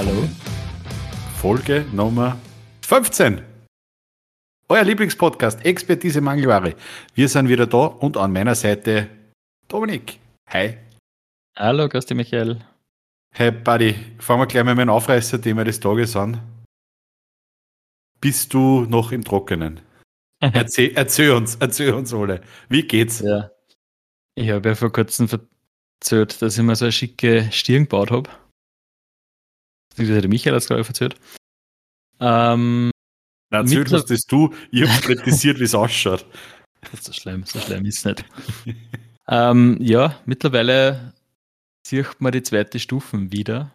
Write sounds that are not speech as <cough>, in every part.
Hallo. Folge Nummer 15. Euer Lieblingspodcast, Expertise Mangelware. Wir sind wieder da und an meiner Seite Dominik. Hi. Hallo, grüß dich, Michael. Hey, Buddy. Fangen wir gleich mal mit dem Aufreißer-Thema des Tages an. Bist du noch im Trockenen? <laughs> erzähl, erzähl uns, erzähl uns alle. Wie geht's? Ja. Ich habe ja vor kurzem erzählt, dass ich mir so eine schicke Stirn gebaut habe. Der Michael hat es, glaube ich, erzählt. Ähm, Na, erzähl uns das du. Ich habe kritisiert, wie es ausschaut. Das <laughs> ist so schlimm, so schlimm ist es nicht. ähm, ja, mittlerweile sieht man die zweite Stufen wieder.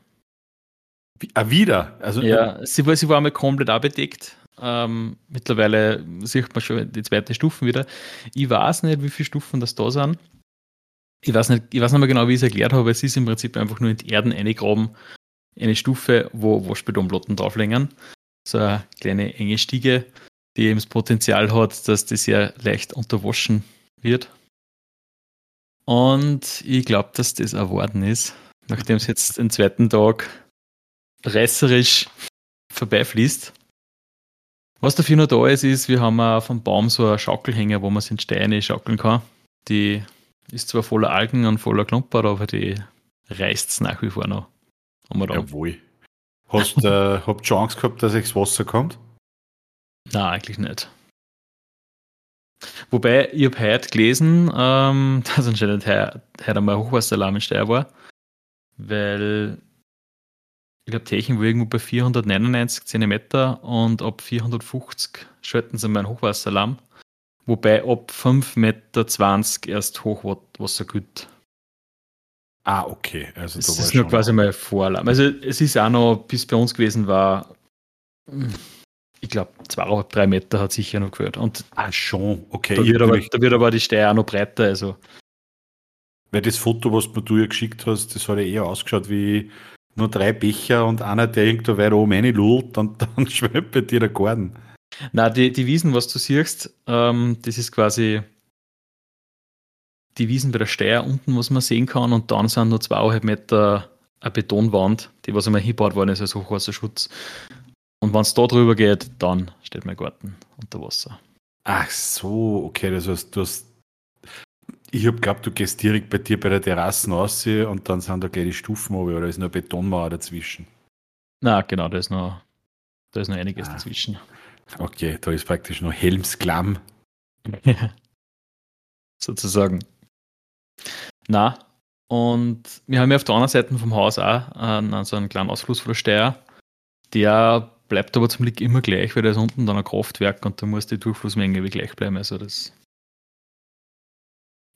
Wie, ah, wieder? Also, ja, sie war, sie war einmal komplett abgedeckt. Ähm, mittlerweile sieht man schon die zweite Stufen wieder. Ich weiß nicht, wie viele Stufen das da sind. Ich weiß nicht, ich weiß nicht mehr genau, wie ich es erklärt habe. Es ist im Prinzip einfach nur in die Erden eingegraben, eine Stufe, wo Waschbetonplatten drauflegen. So eine kleine enge Stiege, die eben das Potenzial hat, dass das sehr leicht unterwaschen wird. Und ich glaube, dass das erwarten ist, nachdem es jetzt den zweiten Tag reißerisch vorbeifließt. Was dafür noch da ist, ist, wir haben auf dem Baum so einen Schaukelhänger, wo man sich in Steine schaukeln kann. Die ist zwar voller Algen und voller Klumper, aber die reißt es nach wie vor noch. Jawohl. Hast du äh, <laughs> habt schon Angst gehabt, dass ins Wasser kommt? Nein, eigentlich nicht. Wobei, ich habe heute gelesen, ähm, <laughs> dass anscheinend heute, heute einmal Hochwasseralarm in Steyr war, weil ich glaube, Techen war irgendwo bei 499 cm und ab 450 schalten sie mal einen Hochwasseralarm. Wobei ab 5,20 Meter erst Hochwasser gilt. Ah, okay. Also das ist nur quasi mal Vorlauf. Also es ist auch noch, bis bei uns gewesen war, ich glaube, zweieinhalb, drei Meter hat sicher noch gehört. Und ah, schon, okay. Da wird, aber, da wird aber die Steier auch noch breiter. Also. Weil das Foto, was du ja geschickt hast, das hat ja eher ausgeschaut wie nur drei Becher und einer, der irgendwo weit oben reinlullt und <laughs> dann schwimmt bei dir der Garten. Na, die, die Wiesen, was du siehst, ähm, das ist quasi die Wiesen bei der Steier unten, was man sehen kann, und dann sind nur zweieinhalb Meter eine Betonwand, die was einmal hingebaut worden ist als Hochwasserschutz. Und wenn es da drüber geht, dann steht mein Garten unter Wasser. Ach so, okay, das heißt, du hast. Ich habe geglaubt, du gehst direkt bei dir bei der Terrasse raus und dann sind da gleich die Stufen oben, oder ist nur eine Betonmauer dazwischen? Na, genau, da ist noch, da ist noch einiges ah. dazwischen. Okay, da ist praktisch noch Helmsklamm. <laughs> Sozusagen. Na, und wir haben ja auf der anderen Seite vom Haus auch einen, so einen kleinen Ausfluss von der Steier. Der bleibt aber zum Glück immer gleich, weil da ist unten dann ein Kraftwerk und da muss die Durchflussmenge wie gleich bleiben. Also das.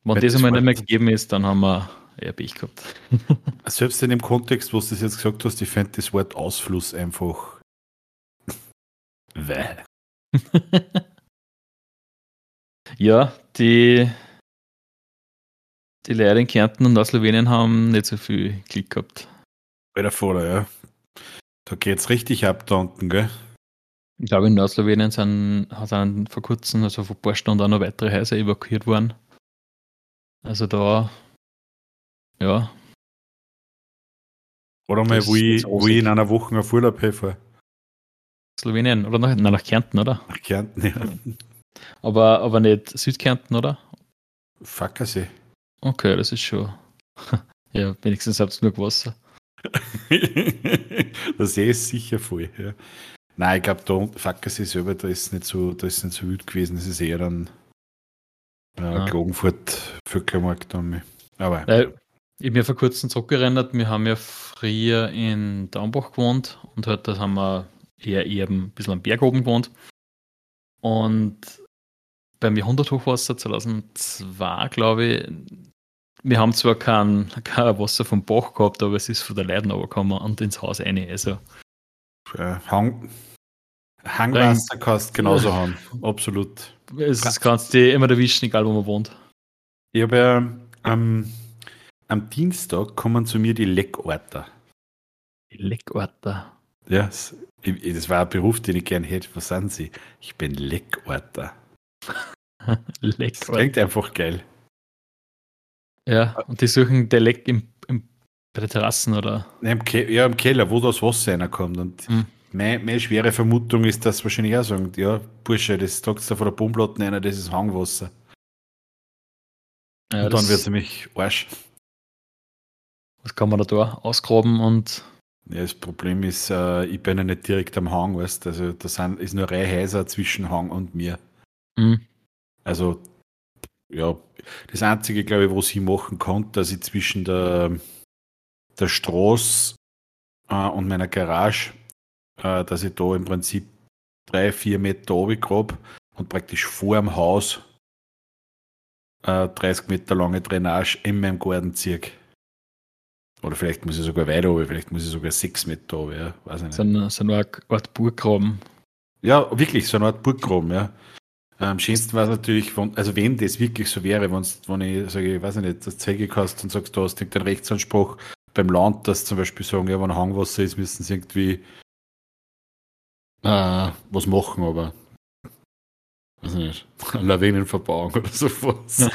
Wenn das, das einmal nicht mehr gegeben ist, dann haben wir eher Pech gehabt. <laughs> Selbst in dem Kontext, wo du das jetzt gesagt hast, ich fände das Wort Ausfluss einfach. <laughs> Weil. <laughs> ja, die die Leute in Kärnten und aus Slowenien haben nicht so viel Glück gehabt. Bei der Vorder, ja. Da geht's richtig ab da unten, gell? Ich glaube, in Nordslowenien sind, dann vor kurzem, also vor ein paar Stunden, auch noch weitere Häuser evakuiert worden. Also da, ja. Oder mal, wo ich, wo ich in einer Woche auf Urlaub helfe. Slowenien, oder nach, nein, nach Kärnten, oder? Nach Kärnten, ja. Aber, aber nicht Südkärnten, oder? Fackersee. Okay, das ist schon. <laughs> ja, wenigstens habt ihr genug Wasser. der See ist sicher voll. Ja. Nein, ich glaube, da Fackersee selber, da ist nicht so, da ist nicht so wild gewesen. Das ist eher dann äh, ah. Klagenfurt, Vöcklermarkt. Aber. Äh, ich habe mir vor kurzem zurückerinnert, wir haben ja früher in Daumbach gewohnt und heute halt, haben wir eher, eher ein bisschen am Berg oben gewohnt. Und beim Jahrhunderthochwasser 2002, glaube ich, wir haben zwar kein, kein Wasser vom Bach gehabt, aber es ist von der Leiden runtergekommen und ins Haus rein. Also. Hang, Hangwasser kannst du genauso <laughs> haben, absolut. Es kannst du immer erwischen, egal wo man wohnt. Ich habe ja ähm, am Dienstag kommen zu mir die Leckorter. Die Leckorter? Ja, das, das war ein Beruf, den ich gerne hätte. Was sind sie? Ich bin Leckorter. <laughs> Leckorter. Das klingt einfach geil. Ja, und die suchen Dialekt im, im Bei der Terrassen oder? Nein, im ja, im Keller, wo das Wasser reinkommt. Und hm. meine, meine, schwere Vermutung ist, dass wahrscheinlich er sagen, ja, Bursche, das sagst du von der Bombplatte rein, das ist Hangwasser. Ja, und dann wird es nämlich Arsch. Was kann man da, da ausgraben und. Ja, das Problem ist, äh, ich bin ja nicht direkt am Hang, weißt Also da sind, ist nur Häuser zwischen Hang und mir. Mhm. Also, ja, das Einzige, glaube ich, was ich machen kann, dass ich zwischen der, der Straße äh, und meiner Garage, äh, dass ich da im Prinzip drei, vier Meter runtergrabe und praktisch vor dem Haus äh, 30 Meter lange Drainage in meinem Garten ziehe. Oder vielleicht muss ich sogar weiter runter, vielleicht muss ich sogar 6 Meter runter, ja, weiß ich nicht. So, eine, so eine Art Burggraben. Ja, wirklich, so eine Art Burggraben, ja. Am schönsten war es natürlich, wenn, also wenn das wirklich so wäre, wenn ich sage, ich weiß nicht, das Zeige hast und sagst, du hast den Rechtsanspruch beim Land, dass zum Beispiel sagen, ja, wenn Hangwasser ist, müssen sie irgendwie äh, was machen, aber weiß nicht, <laughs> Lawinenverbauung oder sowas.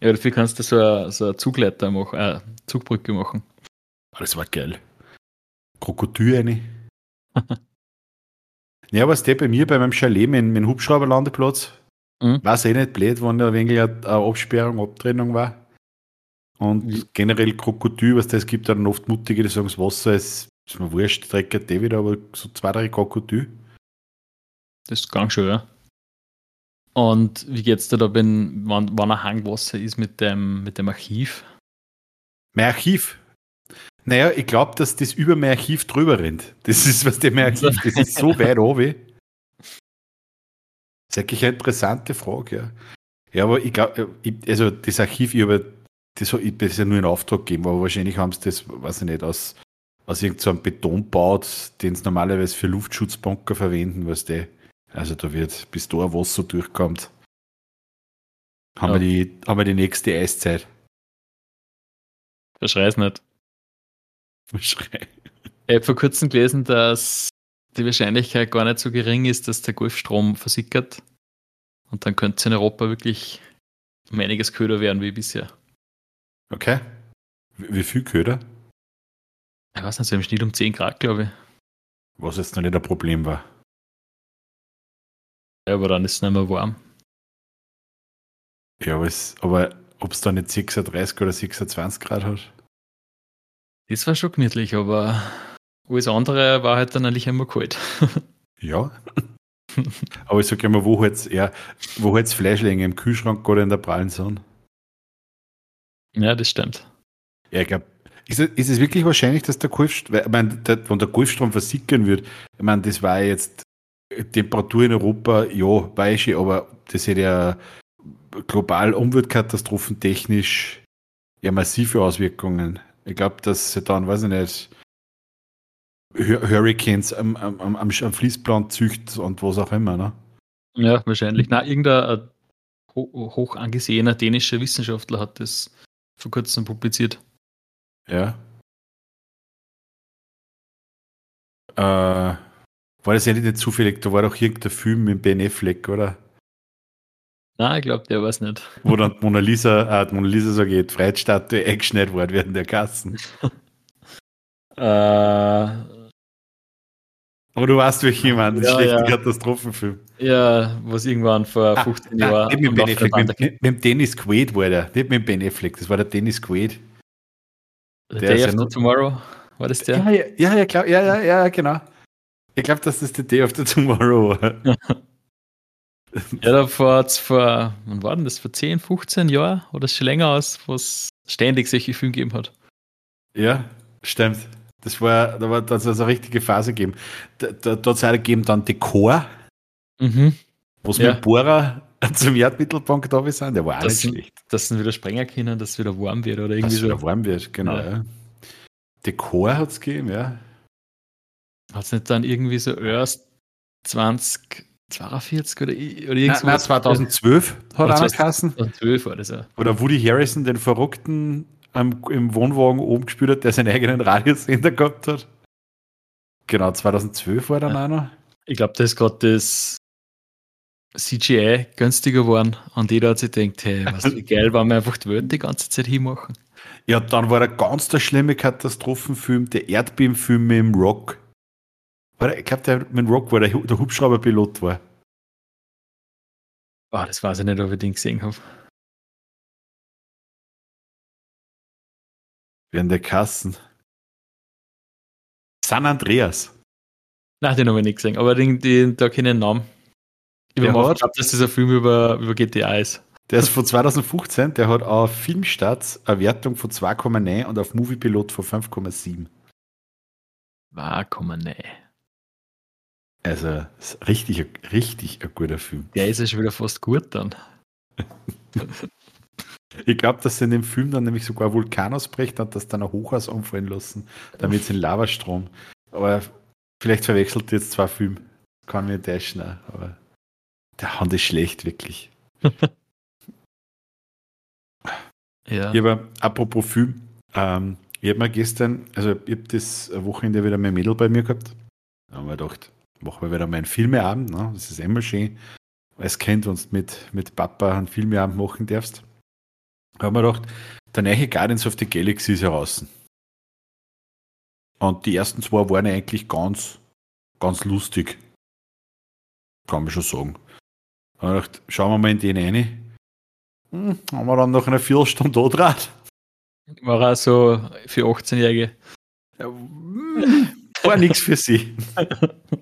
ja, dafür kannst du so eine, so eine Zugleiter machen, äh, Zugbrücke machen. Das war geil. Krokodil eine. <laughs> Ja, was der bei mir bei meinem Chalet mit dem Hubschrauberlandeplatz, mhm. war es eh nicht blöd, wenn da ein wenig eine Absperrung, Abtrennung war. Und mhm. generell Krokodil, was das gibt, dann oft Mutige, die sagen, das Wasser ist, ist mir wurscht, dreckert eh wieder, aber so zwei, drei Krokodil. Das ist ganz schön, ja. Und wie geht's dir da, wenn, wann, wann ein Hangwasser ist mit dem, mit dem Archiv? Mein Archiv? Naja, ich glaube, dass das über mein Archiv drüber rennt. Das ist, was der mein Archiv, das ist so weit oben. Das ist eigentlich eine interessante Frage, ja. Ja, aber ich glaube, also das Archiv, ich habe das, ich das ja nur in Auftrag gegeben, aber wahrscheinlich haben sie das, weiß ich nicht, aus, aus irgendeinem so Beton baut, den sie normalerweise für Luftschutzbunker verwenden, was der. Also da wird, bis da Wasser durchkommt, haben, ja. wir die, haben wir die nächste Eiszeit. Verschrei's nicht. <laughs> Ich habe vor kurzem gelesen, dass die Wahrscheinlichkeit gar nicht so gering ist, dass der Golfstrom versickert. Und dann könnte es in Europa wirklich um einiges köder werden wie bisher. Okay. Wie viel köder? Ich weiß nicht, so im Schnitt um 10 Grad, glaube ich. Was jetzt noch nicht ein Problem war. Ja, aber dann ist es nicht mehr warm. Ja, aber ob es dann nicht 36 oder 26 Grad hat? Das war schon gemütlich, aber alles andere war halt dann eigentlich immer kalt. <laughs> ja. aber ich sage immer, wo halt ja, wo halt's Fleisch länger? Im Kühlschrank oder in der prallen Sonne? Ja, das stimmt. Ja, ich glaube, ist, ist, es wirklich wahrscheinlich, dass der Golfstrom, ich meine, der, wenn der Golfstrom versickern wird, ich meine, das war jetzt Temperatur in Europa, ja, weiß ich, aber das hätte ja global umweltkatastrophentechnisch ja massive Auswirkungen. Ich glaube, dass sie dann, weiß ich nicht, Hurricanes am, am, am, am Fließplan zücht und was auch immer, ne? Ja, wahrscheinlich. Na, irgendein äh, hoch angesehener dänischer Wissenschaftler hat das vor kurzem publiziert. Ja. Äh, war das ja nicht zufällig, da war doch irgendein Film mit Ben Affleck, oder? Nein, ich glaube, der weiß nicht. Wo dann Mona Lisa, äh, Mona Lisa so geht, Freiheitsstatue eingeschneit worden während der Kassen. <laughs> äh, aber du weißt, welchen ich meine, das ja, schlechte ja. Katastrophenfilm. Ja, was irgendwann vor 15 ah, Jahren. Nicht mit, ben Affleck, mit, mit, mit, Dennis Quaid war der. Nicht mit Ben Affleck, das war der Dennis Quaid. The der Day After ja Tomorrow, war das der? Ja, ja, ja, klar, ja, ja, ja, genau. Ich glaube, dass das der Day After Tomorrow war. <laughs> Ja, da vor, vor, wann war denn das? Vor 10, 15 Jahren oder schon länger aus, wo es ständig solche Filme gegeben hat. Ja, stimmt. Das war, da war das eine richtige Phase gegeben. Da, da, da hat es gegeben dann Dekor, mhm. wo es ja. mit Bohrer <laughs> zum Erdmittelpunkt da sind. Der war auch das nicht schlecht. Dass sie wieder sprengen können, dass es wieder warm wird oder irgendwie dass so. wieder warm wird, genau. Ja. Ja. Dekor hat es gegeben, ja. Hat es nicht dann irgendwie so erst 20 42 oder, oder irgendwas. Nein, 2012 hat er Kassen. 2012 war das ja. Oder Woody Harrison den Verrückten am, im Wohnwagen oben gespielt hat, der seinen eigenen Radiosender gehabt hat. Genau, 2012 war dann ja. einer. Ich glaube, da ist gerade das CGI günstiger geworden und jeder hat sich gedacht, hey, was wie <laughs> geil, wenn wir einfach die Welt die ganze Zeit hinmachen. Ja, dann war er ganz der schlimme Katastrophenfilm, der Erdbebenfilm mit dem Rock. Ich glaube, der mit Rock war der, der Hubschrauberpilot war. Oh, das weiß ich nicht, ob ich den gesehen habe. Während der Kassen. San Andreas. Nein, den habe ich nicht gesehen, aber den, den, da kenne ich den Namen. Ich glaube, das ein Film über, über GTA ist. Der ist von 2015, der hat auf Filmstarts eine Wertung von 2,9 und auf Moviepilot von 5,7. 2,9. Also, ist richtig, richtig ein guter Film. Der ist ja schon wieder fast gut dann. <laughs> ich glaube, dass sie in dem Film dann nämlich sogar Vulkan ausbricht und das dann ein Hochhaus umfallen lassen, damit es in Lavastrom. Aber vielleicht verwechselt ihr jetzt zwei Filme. Kann mir täuschen, aber der Hand ist schlecht, wirklich. <laughs> Ja. Habe, apropos Film, ähm, ich habe mir gestern, also ich habe das Wochenende wieder mein Mädel bei mir gehabt. Da haben wir gedacht, machen wir wieder mal einen Filmeabend. Ne? Das ist immer schön, als Kind, wenn du mit, mit Papa einen Filmeabend machen darfst. Da haben wir gedacht, der neue Guardians of the Galaxy ist heraus. Und die ersten zwei waren eigentlich ganz, ganz lustig. Kann man schon sagen. Da haben wir gedacht, schauen wir mal in den rein. Hm, haben wir dann noch eine Viertelstunde da dran. War auch so für 18-Jährige. Ja, war nichts für sie. <laughs>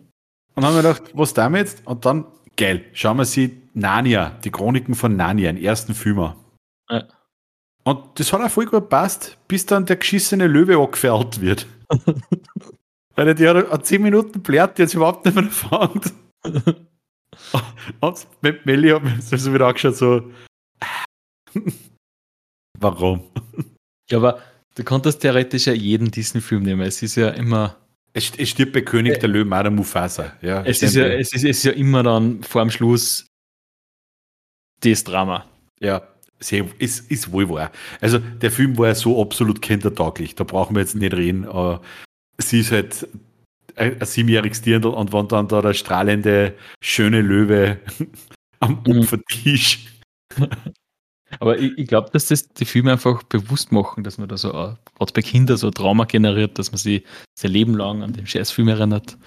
Und haben wir gedacht, was damit jetzt? Und dann, geil, schauen wir sie Narnia, die Chroniken von Narnia, den ersten Film an. Ja. Und das hat auch voll gut gepasst, bis dann der geschissene Löwe angefährt wird. <laughs> Weil die hat 10 Minuten blärt, die jetzt überhaupt nicht mehr anfängt. Und mit Melli hat mir so wieder angeschaut, so, <laughs> Warum? Ja, aber du konntest theoretisch ja jeden Disney-Film nehmen. Es ist ja immer. Es, es stirbt bei König äh, der Löwen auch der Mufasa. Ja, es, ist ja, es, ist, es ist ja immer dann vor dem Schluss das Drama. Ja, sehr, ist, ist wohl wahr. Also der Film war ja so absolut kindertauglich. Da brauchen wir jetzt nicht reden. Aber sie ist halt ein siebenjähriges Tier und wenn dann da der strahlende, schöne Löwe <laughs> am mhm. <laughs> Aber ich, ich glaube, dass das die Filme einfach bewusst machen, dass man da so, äh, gerade bei Kindern so Trauma generiert, dass man sich sein Leben lang an den Scheißfilm erinnert.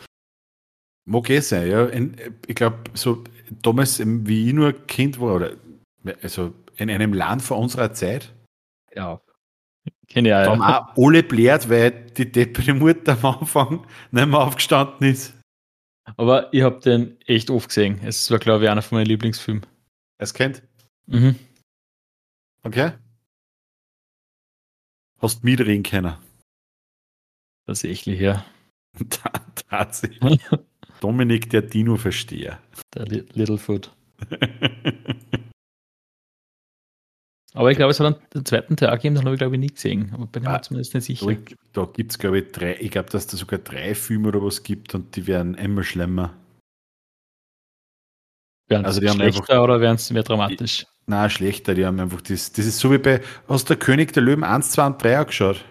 Mag eh sein, ja. Ich glaube, so damals, wie ich nur Kind war, oder also in einem Land vor unserer Zeit. Ja. Kenne ich auch. Da haben auch alle blärt, weil die deppere Mutter am Anfang nicht mehr aufgestanden ist. Aber ich habe den echt oft gesehen. Es war, glaube ich, einer von meinen Lieblingsfilmen. Es kennt? Mhm. Okay. Hast mitreden können. Tatsächlich, ja. <laughs> Tatsächlich. <laughs> Dominik, der Dino-Versteher. Der Littlefoot. <laughs> Aber ich glaube, es hat einen, den zweiten Tag gegeben, den habe ich glaube ich nie gesehen. Aber bin mir ah, zumindest nicht sicher. Da, da gibt es glaube ich drei, ich glaube, dass da sogar drei Filme oder was gibt und die werden immer schlimmer. Werden also die schlechter einfach, oder werden sie mehr dramatisch? Nein, schlechter. Die haben einfach das. Das ist so wie bei. Hast der König der Löwen 1, 2 und 3 angeschaut?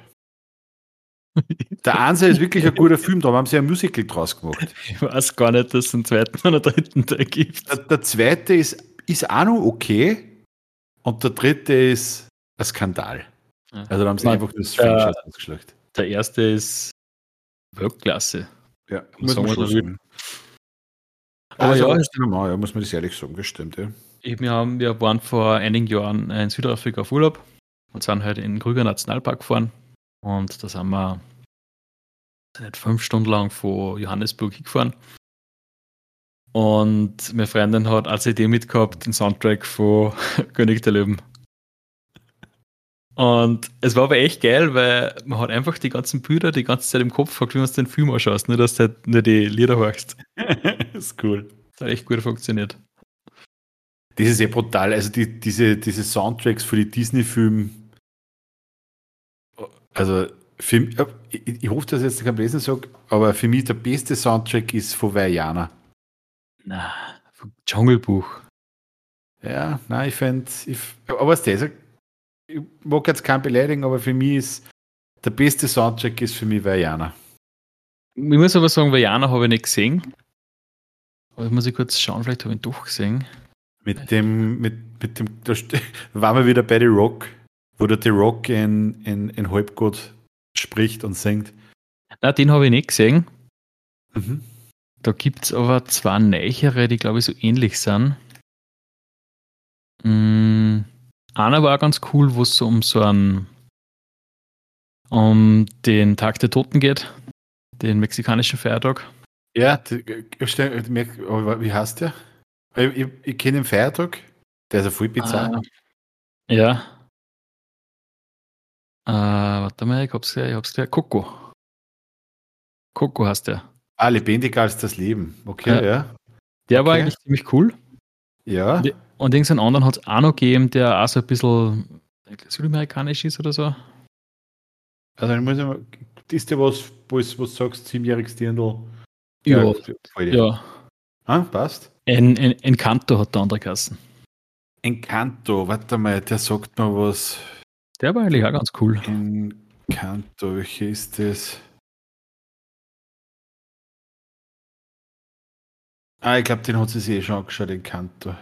Der Anse ist wirklich ein guter Film, da haben sie ein Musical draus gemacht. Ich weiß gar nicht, dass es einen zweiten oder dritten Teil gibt. Der, der, zweite ist, ist auch noch okay und der dritte ist ein Skandal. Also da haben sie Man, einfach das Franchise ausgeschlagen. Der erste ist Weltklasse. Ja, muss man schon sagen. Aber also, ja, ist normal, ja, muss man das ehrlich sagen, das stimmt, ja. Wir, haben, wir waren vor einigen Jahren in Südafrika auf Urlaub und sind halt in den Krüger Nationalpark gefahren. Und da sind wir nicht fünf Stunden lang von Johannesburg hingefahren. Und meine Freundin hat als Idee mitgehabt, den Soundtrack von <laughs> König der Löwen. Und es war aber echt geil, weil man hat einfach die ganzen Bilder die ganze Zeit im Kopf wie man den Film anschaust, nur dass du halt nur die Lieder hörst. <laughs> ist cool. Das hat echt gut funktioniert. Das ist ja brutal. Also die, diese, diese Soundtracks für die Disney-Filme, also für, ich, ich hoffe, dass ich jetzt kein Blödsinn sage, aber für mich der beste Soundtrack ist von Vajana. Na, vom Dschungelbuch. Ja, nein, ich fände, aber was das, ich mag jetzt keinen beleidigen, aber für mich ist der beste Soundtrack ist für mich Vajana. Ich muss aber sagen, Vajana habe ich nicht gesehen. Aber ich muss ich kurz schauen, vielleicht habe ich ihn doch gesehen. Mit dem, mit, mit dem, da <laughs> waren wir wieder bei The Rock, Wo der The Rock in, in, in Halbgott spricht und singt. Na, den habe ich nicht gesehen. Mhm. Da gibt es aber zwei neichere, die glaube ich so ähnlich sind. Mhm. Einer war ganz cool, wo es so um so einen um den Tag der Toten geht, den mexikanischen Feiertag. Ja, wie heißt der? Ich, ich, ich kenne den Feiertag, der ist ja voll bizarr. Ah, ja. Äh, warte mal, ich hab's gleich, ich hab's gleich. Coco. Coco heißt der. Ah, lebendiger als das Leben. Okay, ja. ja. Der okay. war eigentlich ziemlich cool. Ja. Und, irgendeinen anderen hat es auch noch gegeben, der auch so ein bisschen südamerikanisch ist oder so. Also dann muss ich mal, ist der was, was, was du sagst, siebenjähriges Dirndl? Ja. Ja. ja. Ah, passt. En, en, Encanto hat der andere Kassen. Encanto, warte mal, der sagt mir was. Der war eigentlich auch ganz cool. Encanto, welche ist das? Ah, ich glaube, den hat sie sich eh schon angeschaut, Encanto.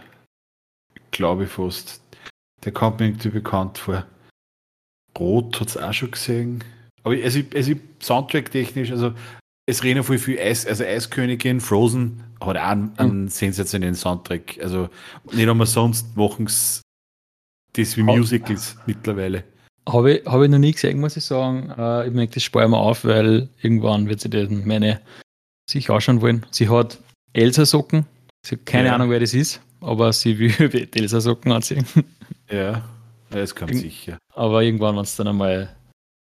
Glaube ich fast. Der kommt mir irgendwie bekannt vor. Rot hat es auch schon gesehen. Aber also, also Soundtrack-technisch, also es reden voll viel Eis, also Eiskönigin, Frozen hat auch einen, einen mhm. sensationellen Soundtrack. Also nicht einmal sonst machen sie das wie Musicals hab, mittlerweile. Habe ich, hab ich noch nie gesehen, muss ich sagen. Äh, ich merke, das spare ich mir auf, weil irgendwann wird sie den meine sich anschauen wollen. Sie hat Elsa-Socken. Sie hat keine ja. Ahnung, wer das ist, aber sie will <laughs> Elsa-Socken anziehen. Ja, das kommt sicher. Aber irgendwann, wenn es dann einmal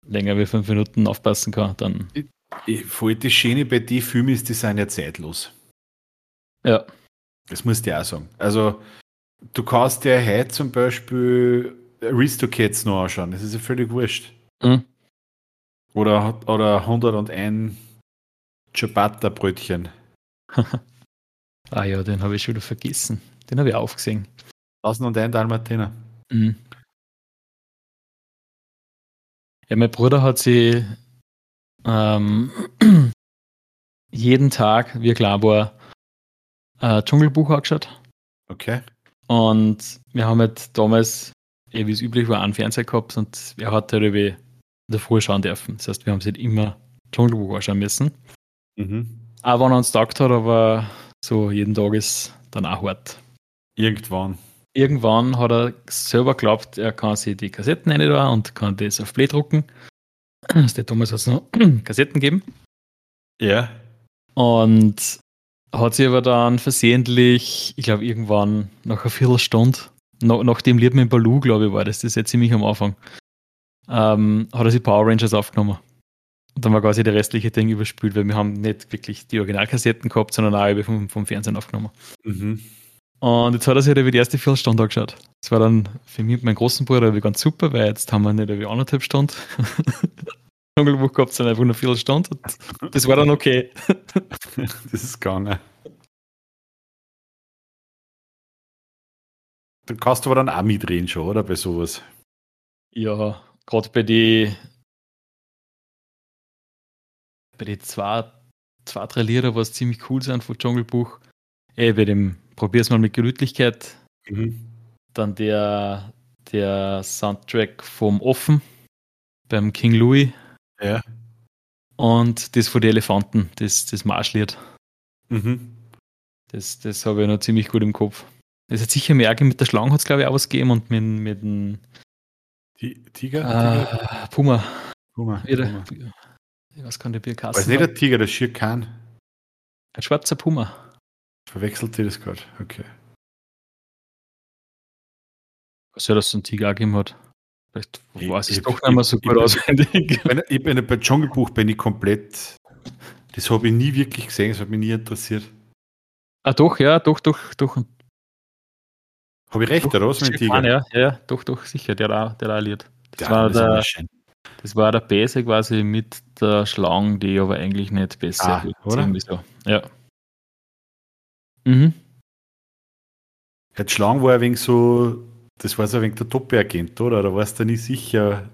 länger wie fünf Minuten aufpassen kann, dann. Ich, ich, voll das Schöne bei den Filmen ist, die sind ja zeitlos. Ja. Das musst du auch sagen. Also, du kannst dir heute zum Beispiel Aristocats noch anschauen. Das ist ja völlig wurscht. Mhm. Oder, oder 101 Ciabatta-Brötchen. <laughs> ah ja, den habe ich schon wieder vergessen. Den habe ich aufgesehen. 1001 Dalmatiner. Mhm. Ja, mein Bruder hat sie ähm, <clears throat> jeden Tag, wie klar war, äh, Dschungelbuch angeschaut. Okay. Und wir haben halt damals, eh, wie es üblich war, einen Fernseher gehabt und er hat halt der Früh schauen dürfen. Das heißt, wir haben halt immer Dschungelbuch anschauen müssen. Mhm. Auch wenn er uns taugt hat, aber so jeden Tag ist dann auch hart. Irgendwann irgendwann hat er selber geglaubt, er kann sich die Kassetten rein da und kann das auf Play drucken. Der Thomas hat es noch <clears throat> Kassetten gegeben. Ja. Und hat sie aber dann versehentlich, ich glaube, irgendwann nach einer Viertelstunde, nach, nach dem Lied mit Baloo, glaube ich, war das, das ist jetzt ziemlich am Anfang, ähm, hat er sich Power Rangers aufgenommen. Und dann war quasi der restliche Ding überspült, weil wir haben nicht wirklich die Originalkassetten gehabt, sondern auch vom, vom Fernsehen aufgenommen. Mhm. Und jetzt hat er sich halt die erste Viertelstunde angeschaut. Das war dann für mich und meinen großen Bruder ganz super, weil jetzt haben wir nicht über anderthalb Stunden <laughs> Dschungelbuch gehabt, sondern einfach nur eine Viertelstunde. Und das war dann okay. <laughs> das ist gegangen. Du kannst aber dann auch mitreden schon, oder? Bei sowas. Ja, gerade bei den bei den zwei, zwei, drei Lieder, was ziemlich cool sind von Dschungelbuch. Eh, bei dem probier's mal mit Gemütlichkeit. Mhm. Dann der, der Soundtrack vom Offen beim King Louis. Ja. Und das von den Elefanten, das, das Marschlied. Mhm. Das, das habe ich noch ziemlich gut im Kopf. Es hat sicher mehr mit der Schlange, hat es glaube ich auch was gegeben und mit, mit dem Tiger? Äh, Puma. Puma. Wieder, Puma. Was kann der Bier kosten? Weiß nicht der Tiger, der Schier kann. Ein schwarzer Puma. Verwechselt ihr das gerade? Okay. Was ja, dass es einen Tiger gegeben hat. Vielleicht weiß ich, es doch nicht mehr so gut auswendig. Ich bin, ich bin bei Dschungelbuch bin ich komplett. Das habe ich nie wirklich gesehen, das hat mich nie interessiert. Ah, doch, ja, doch, doch, doch. Habe ich recht, doch, oder was mit Tiger? Ja, ja, doch, doch, sicher, der da, der da liert. Das, ja, war der, das war der Bäse quasi mit der Schlange, die aber eigentlich nicht besser ah, oder? So. Ja. Mhm. Jetzt Schlang war ein wenig so, das war so ein wenig der Top-Agent, oder? Oder warst du nicht sicher?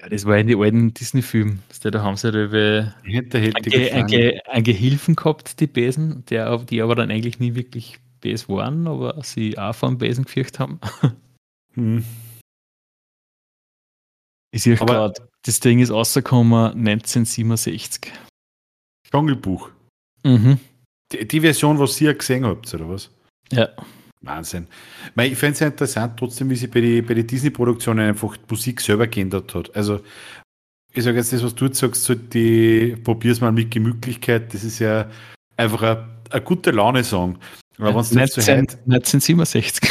Ja, das war in den alten Disney-Filmen. Da haben sie da einen, Ge ein, Ge ein Gehilfen gehabt, die Besen, der, die aber dann eigentlich nie wirklich Bes waren, aber sie auch vor dem Besen gefürchtet haben. Hm. Ich sehe gerade, das Ding ist rausgekommen 1967. Dschungelbuch. Mhm. Die, die, Version, was ihr gesehen habt, oder was? Ja. Wahnsinn. Ich finde es ja interessant, trotzdem, wie sich bei den bei die Disney-Produktionen einfach die Musik selber geändert hat. Also, ich sage jetzt das, was du jetzt sagst, so die probier's mal mit Gemütlichkeit, das ist ja einfach eine, gute Laune-Song. Aber wenn so 1967.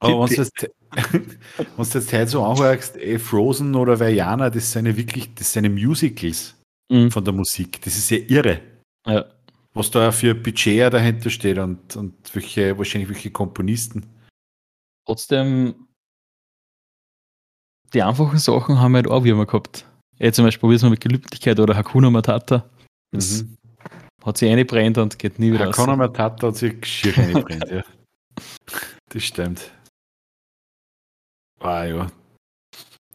Aber <laughs> wenn <laughs> du jetzt, heute so anhörst, ey, Frozen oder Vajana, das sind ja wirklich, das sind ja Musicals mhm. von der Musik. Das ist ja irre. Ja. Was da für Budget dahinter steht und, und welche, wahrscheinlich welche Komponisten. Trotzdem, die einfachen Sachen haben wir halt auch wie immer gehabt. Jetzt zum Beispiel probieren wir mit Gelübdigkeit oder Hakuna Matata. Das mhm. hat sich eingebrennt und geht nie wieder Hakuna raus. Matata hat sich schier eingebrennt, <laughs> ja. Das stimmt. Ah ja.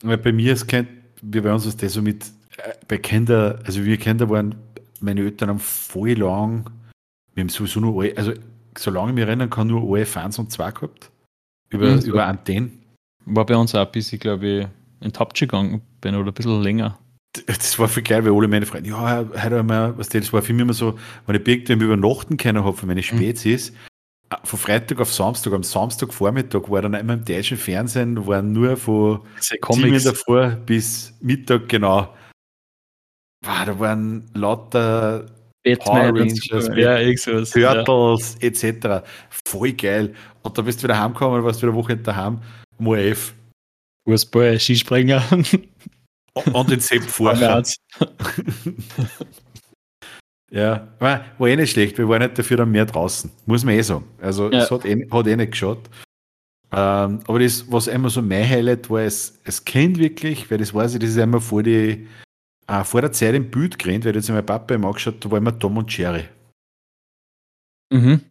Weil bei mir ist kein, wir bei uns ist das so mit, äh, bei Kinder, also wir Kinder waren, meine Eltern haben voll lang, wir haben sowieso nur, alle, also solange ich mich erinnern kann, nur alle Fans und zwei gehabt. Über, mhm. über Antennen. War bei uns auch bis ich glaube ich in Tapchi gegangen bin oder ein bisschen länger. Das war viel geil, weil alle meine Freunde, ja, heute einmal, was das war für mich immer so, wenn ich irgendwann übernachten können habe für meine mhm. Spezies, mhm von Freitag auf Samstag, am Samstagvormittag war dann immer im deutschen Fernsehen, waren nur von sieben davor bis Mittag, genau. Wow, da waren lauter Batman Rangers, ja, Turtles ja. etc. Voll geil. Und da bist du wieder heimgekommen, warst wieder eine Woche daheim, Moef. Fußball, Skispringer. Und den Sepp <laughs> vorher. <laughs> Ja, war, war eh nicht schlecht. Wir waren nicht dafür dann mehr draußen. Muss man eh sagen. Also, ja. es hat eh, hat eh nicht geschaut. Ähm, aber das, was einmal so mein Highlight war, es, es kennt wirklich, weil das weiß ich, das ist einmal vor, die, äh, vor der Zeit im Bild gerannt, weil jetzt mein Papa immer angeschaut, da war immer Tom und Jerry. Mhm.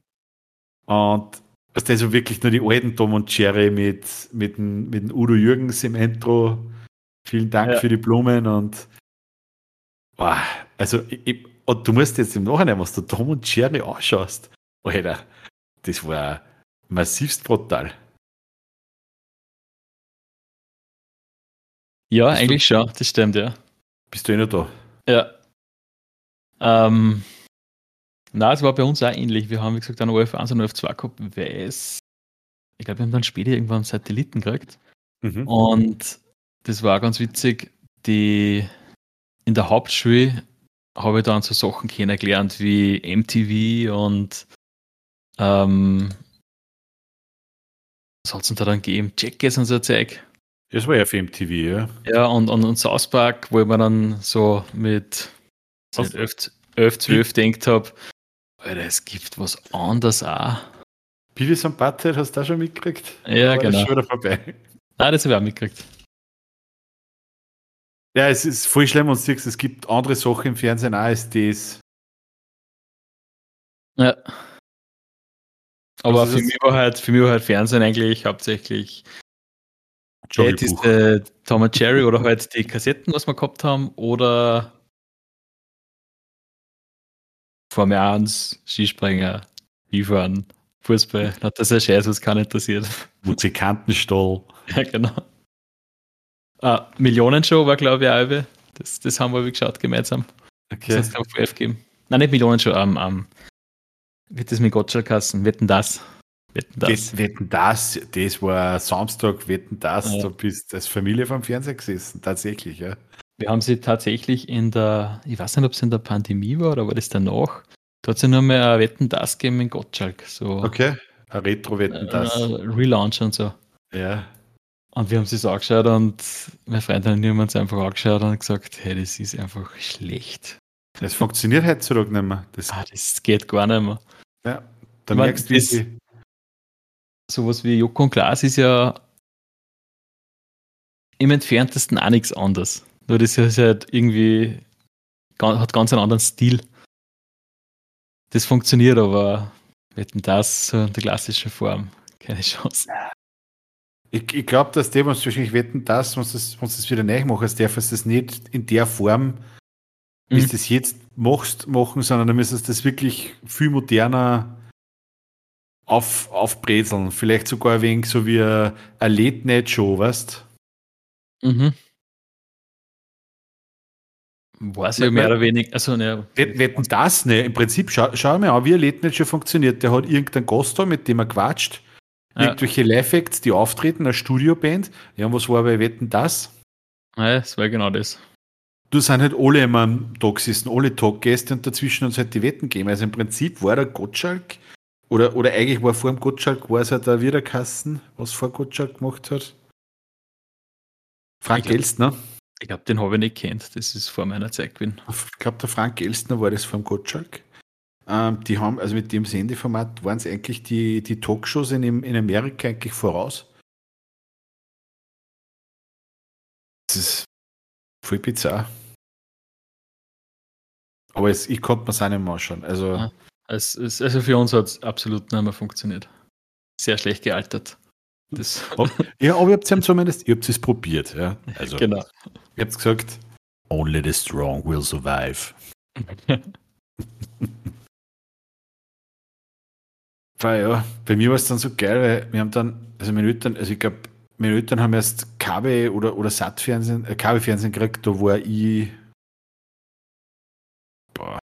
Und also das war wirklich nur die alten Tom und Jerry mit, mit, dem, mit dem Udo Jürgens im Intro. Vielen Dank ja. für die Blumen und boah, also ich, und du musst jetzt im Nachhinein, was du Tom und Jerry anschaust, Alter, das war massivst brutal. Ja, bist eigentlich du, schon, das stimmt, ja. Bist du eh noch da? Ja. Ähm, na, es war bei uns auch ähnlich. Wir haben, wie gesagt, einen OF1 und OF2 gehabt, weil es, ich glaube, wir haben dann später irgendwann einen Satelliten gekriegt. Mhm. Und das war ganz witzig, die in der Hauptschule habe ich dann so Sachen kennengelernt wie MTV und ähm, was hat es denn da dann gegeben? Jackass und so Zeug. Das war ja für MTV, ja. Ja, und, und, und South Park, wo ich mir dann so mit 11, 11 12 denkt habe, Alter, es gibt was anderes auch. Beavis und Butthead hast du da schon mitgekriegt? Ja, genau. Ist schon wieder vorbei? Nein, das habe ich auch mitgekriegt. Ja, es ist voll schlimm und siehst, es gibt andere Sachen im Fernsehen auch als das. Ja. Aber für mich, war halt, für mich war halt Fernsehen eigentlich hauptsächlich äh, diese Tom und Jerry oder halt die Kassetten, was wir gehabt haben, oder Formel 1, Skispringer, Skifahren, Fußball. Das ist ein Scheiß, was keinen interessiert. Musikantenstall. <laughs> Ja, genau. Ah, Millionenshow war, glaube ich, auch das, das haben wir geschaut gemeinsam. Okay. Das hat es geben. Nein, nicht Millionenshow, ähm, ähm, wird das mit Gottschalk heißen? Wetten das? Wetten das. Wetten das, das war Samstag, Wetten das, ja. du bist als Familie vom Fernseher gesessen, tatsächlich, ja. Wir haben sie tatsächlich in der, ich weiß nicht, ob es in der Pandemie war oder war das danach, da hat es ja nur mehr ein Wetten das gegeben in Gottschalk. So, okay, ein Retro-Wetten das. Relaunch und so. Ja. Und wir haben es angeschaut und meine Freundin und ich haben uns einfach angeschaut und gesagt, hey, das ist einfach schlecht. Das funktioniert heutzutage nicht mehr. Das, ah, das geht gar nicht mehr. Ja, da ich merkst du, wie sowas wie Joko und Glas ist ja im entferntesten auch nichts anderes. Nur das ist halt irgendwie, hat ganz einen anderen Stil. Das funktioniert aber, wetten das so in der klassischen Form, keine Chance. Ich, ich glaube, dass die, was wahrscheinlich wetten, dass wenn du das wieder neu machst, darf es das nicht in der Form, wie mhm. du das jetzt machst, machen, sondern dann müsstest du das wirklich viel moderner auf, aufbrezeln. Vielleicht sogar ein wenig so wie eine Late-Night-Show, weißt Mhm. War es ja mehr oder weniger. Also, ne, wetten das, ne? Im Prinzip, schau, schau mal an, wie ein nicht schon funktioniert. Der hat irgendeinen Gast da, mit dem er quatscht. Ja. Irgendwelche Live-Acts, die auftreten, eine Studioband. Ja, und was war bei Wetten das? Ja, das war genau das. Du sind halt alle immer am Tag alle Taggäste und dazwischen uns halt die Wetten geben. Also im Prinzip war der Gottschalk, oder, oder eigentlich war vor dem Gottschalk, war es halt der Wiederkassen, was vor Gottschalk gemacht hat. Frank Elstner. Ich glaube, den habe ich nicht kennt. Das ist vor meiner Zeit gewesen. Ich glaube, der Frank Elstner war das vom Gottschalk. Ähm, die haben, also mit dem Sendeformat waren es eigentlich die, die Talkshows in, in Amerika eigentlich voraus. Das ist voll bizarr. Aber es, ich konnte mir es auch nicht mehr anschauen. Also, ja, es, es, also für uns hat es absolut nicht mehr funktioniert. Sehr schlecht gealtert. Das <laughs> ja, aber ihr habt es zumindest, ihr habt es probiert. Ja? Also, genau. Ihr habt gesagt, only the strong will survive. <laughs> Weil ja, bei mir war es dann so geil, weil wir haben dann, also meine Eltern, also ich glaube, meine Eltern haben erst Kabel oder, oder Sattfernsehen, äh, Kabelfernsehen gekriegt, da war ich, boah,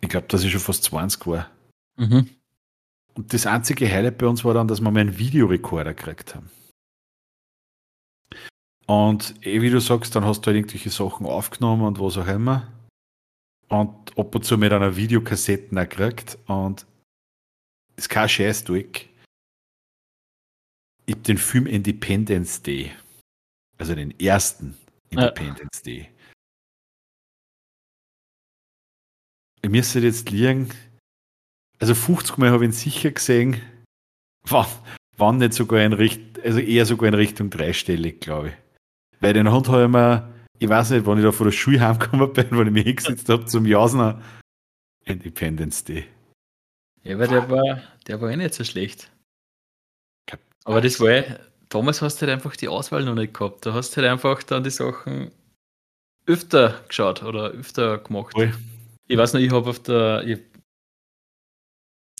ich glaube, dass ich schon fast 20 war. Mhm. Und das einzige Highlight bei uns war dann, dass wir mal einen Videorekorder gekriegt haben. Und eh, wie du sagst, dann hast du halt irgendwelche Sachen aufgenommen und was auch immer. Und ab und zu mit einer Videokassette gekriegt. Und ist kein Scheiß durch. Ich habe den Film Independence Day, also den ersten Independence ja. Day. Ich müsste jetzt liegen, also 50 Mal habe ich ihn sicher gesehen, wann, wann nicht sogar in Richtung, also eher sogar in Richtung dreistellig, glaube ich. Weil den Hund habe ich mir, ich weiß nicht, wann ich da von der Schule <laughs> heimgekommen bin, wann ich mich hingesetzt habe zum Jasner Independence Day. Ja, aber der war, der war eh nicht so schlecht. Aber das war ja, damals hast du halt einfach die Auswahl noch nicht gehabt. Da hast du halt einfach dann die Sachen öfter geschaut oder öfter gemacht. Voll. Ich weiß noch, ich habe auf der, ich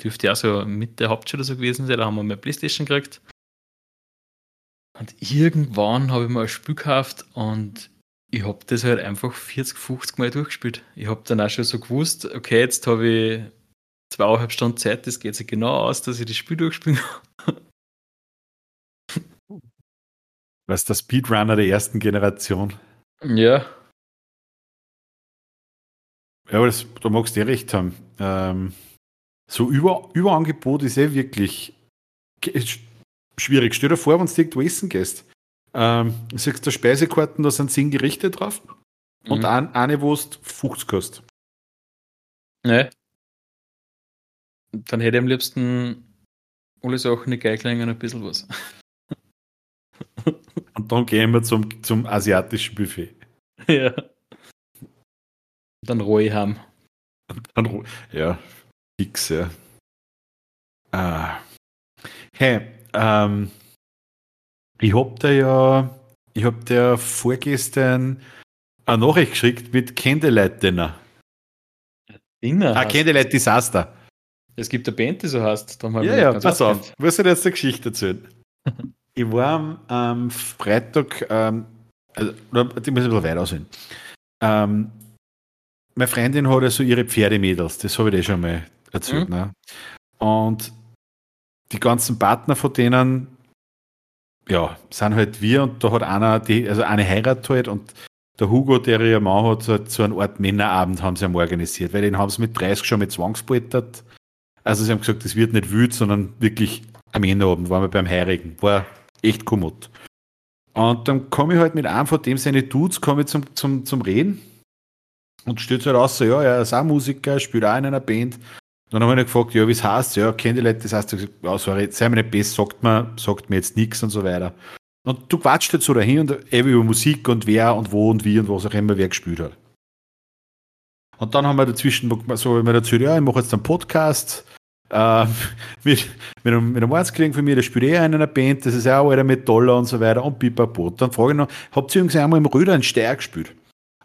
dürfte ja so mit der Hauptschule so gewesen sein, da haben wir mal Playstation gekriegt. Und irgendwann habe ich mal ein Spiel gekauft und ich habe das halt einfach 40, 50 Mal durchgespielt. Ich habe dann auch schon so gewusst, okay, jetzt habe ich zweieinhalb Stunden Zeit, das geht sich genau aus, dass ich das Spiel durchspielen kann. Was der Speedrunner der ersten Generation. Ja. Ja, aber das, da magst du eh recht haben. Ähm, so Über, Überangebot ist eh wirklich schwierig. Stell dir vor, wenn du irgendwo essen gehst. Ähm, du siehst da Speisekarten, da sind 10 Gerichte drauf. Mhm. Und ein, eine, wo du 50 kostet. Ne. Dann hätte ich am liebsten alle Sachen nicht geil klingen ein bisschen was. <laughs> Und dann gehen wir zum, zum asiatischen Buffet. Ja. Dann roh haben. Dann, ja, fix, ja. Ah. Hey, ähm, ich hab da ja, ich hab dir vorgestern eine Nachricht geschickt mit Candlelight Dinner. Dinner? Ah, Candlelight Disaster. Es gibt eine Band, die so heißt. ja, ja, pass auf. Ich muss dir jetzt eine Geschichte erzählen. <laughs> ich war am, am Freitag, ähm, also, ich muss ein bisschen weiter aussehen. Ähm, meine Freundin hat ja so ihre Pferdemädels, das habe ich dir schon mal erzählt. Mhm. Ne? Und die ganzen Partner von denen, ja, sind halt wir und da hat einer, die, also eine heiratet halt und der Hugo, der ihr Mann hat, so, so eine Art Männerabend haben sie einmal organisiert, weil den haben sie mit 30 schon mit Zwangspolitert. Also sie haben gesagt, das wird nicht wild, sondern wirklich am Männerabend waren wir beim Heirigen. War echt kommod. Und dann komme ich halt mit einem von dem seine Dudes, komme zum, zum, zum Reden und steht halt raus, so, ja, er ist auch Musiker, spielt auch in einer Band. Dann haben wir ihn gefragt, ja, wie es heißt, ja, kennt die Leute, das heißt, ja, sorry, sei mir nicht besser, sagt mir, sagt mir jetzt nichts und so weiter. Und du quatscht jetzt so dahin und eben über Musik und wer und wo und wie und was auch immer wer gespielt hat. Und dann haben wir dazwischen so wir erzählt, ja, ich mache jetzt einen Podcast äh, <laughs> mit, mit, einem, mit einem Ortskollegen von mir, der spielt eh in einer Band, das ist auch einer mit Dollar und so weiter und pipapo. Dann frage ich noch, habt ihr irgendwie einmal im Röder einen Steier gespielt?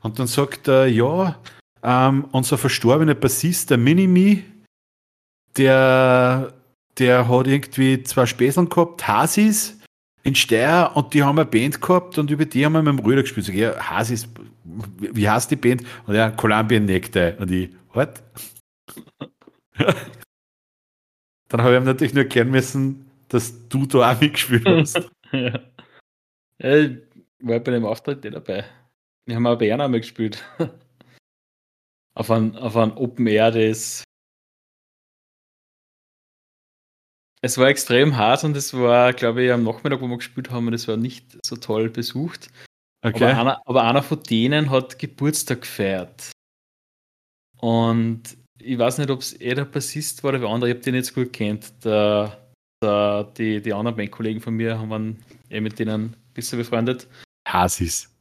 Und dann sagt er, ja, ähm, unser verstorbener Bassist, der Minimi, der, der hat irgendwie zwei Späßeln gehabt, Hasis, in Steyr und die haben eine Band gehabt und über die haben wir mit dem Rüder gespielt. Sag ich, ja, Has ist, wie heißt die Band? Und ja, Colombian Necktie. Und ich, what? <laughs> Dann habe ich ihm natürlich nur erklären müssen, dass du da auch mitgespielt hast. <laughs> ja. Ich war bei dem Auftritt nicht dabei. Wir haben auch bei Erna gespielt. <laughs> auf einem auf ein Open Air, das es war extrem hart und es war, glaube ich, am Nachmittag, wo wir gespielt haben, und es war nicht so toll besucht. Okay. Aber, einer, aber einer von denen hat Geburtstag gefeiert. Und ich weiß nicht, ob es eher der Bassist war oder wer andere, ich habe den so gut kennt. Der, der, die, die anderen Bandkollegen von mir haben eh mit denen ein bisschen befreundet. Hasis.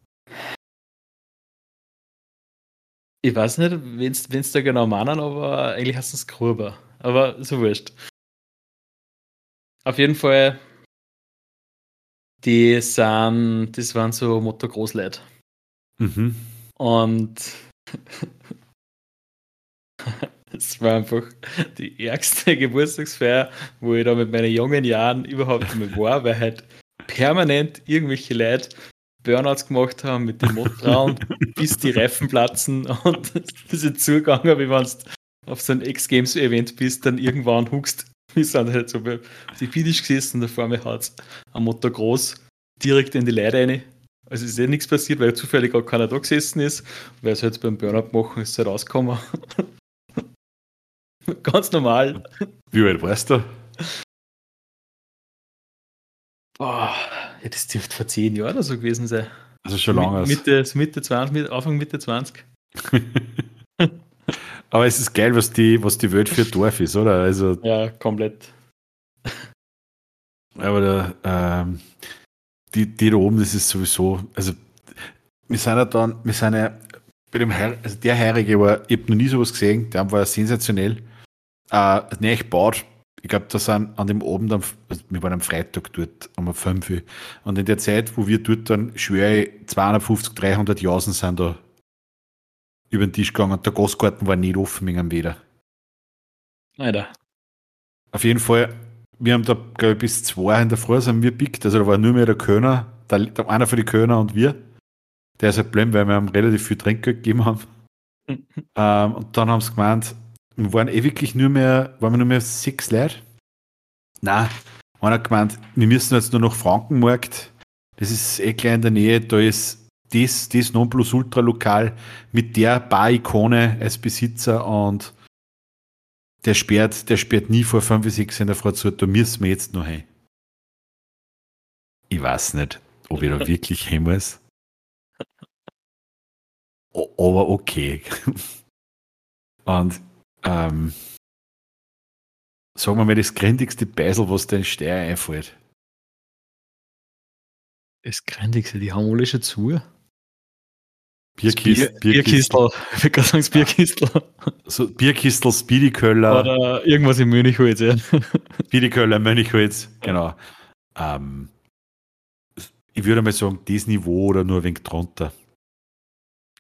Ich weiß nicht, wenn es da genau meinen, aber eigentlich heißt es Gruber. Aber so wurscht. Auf jeden Fall, die sind, das waren so Motto-Großleute. Mhm. Und <laughs> es war einfach die ärgste <laughs> Geburtstagsfeier, wo ich da mit meinen jungen Jahren überhaupt nicht mehr war, weil halt permanent irgendwelche Leute Burnouts gemacht haben mit dem Motorraum, <laughs> bis die Reifen platzen und das ist zugegangen, wie wenn du auf so ein X-Games-Event bist, dann irgendwann huckst <laughs> wir sind halt so bei die Finish gesessen und da vor mir hat ein Motor groß direkt in die Leute rein. Also ist eh nichts passiert, weil zufällig gar keiner da gesessen ist. Weil es halt beim Burnout machen ist halt rausgekommen. <laughs> Ganz normal. Wie alt warst du? Boah, ja, das dürfte vor zehn Jahren oder so gewesen sein. Also schon lange. Mitte, Mitte 20, Anfang Mitte 20. <laughs> Aber es ist geil, was die, was die Welt für Dorf ist, oder? Also, ja, komplett. Aber da, ähm, die, die da oben, das ist sowieso, also wir sind ja dann, wir sind ja bei dem Heir, also der Heirige war, ich habe noch nie sowas gesehen, der war sensationell. Äh, neu gebaut. Ich glaube, da sind an dem Abend, am, also wir waren am Freitag dort, um 5 Uhr. Und in der Zeit, wo wir dort dann, schwöre ich, 250, 300 Jausen sind da über den Tisch gegangen und der Gasgarten war nicht offen wegen dem Wetter. Leider. Auf jeden Fall, wir haben da, glaube ich, bis zwei in der Früh sind wir pickt. Also da war nur mehr der Kölner, der, der, einer für die Kölner und wir. Der ist halt blöd, weil wir haben relativ viel Trinkgeld gegeben haben. <laughs> ähm, und dann haben sie gemeint, wir waren eh wirklich nur mehr, waren wir nur mehr sechs Leute? Nein, einer hat gemeint, wir müssen jetzt nur noch Frankenmarkt. Das ist eh klein in der Nähe, da ist das, das Nonplusultra-Lokal mit der Bar-Ikone als Besitzer und der sperrt, der sperrt nie vor 5 bis 6 in der Früh zu, da müssen wir jetzt noch hin. Ich weiß nicht, ob ich da wirklich hin muss. Aber okay. <laughs> Und ähm, sagen wir mal das gründigste Beisel, was dir in Steyr einfällt. Das gründigste, die haben alle schon zu. Bierkist, Bier, Bierkistel. Ich würde sagen, Bierkistel. So Bierkistel, Speedyköller. Oder irgendwas in Mönchholz, ja. Speedyköller, Mönchholz, genau. Ähm, ich würde mal sagen, das Niveau oder nur ein wenig drunter.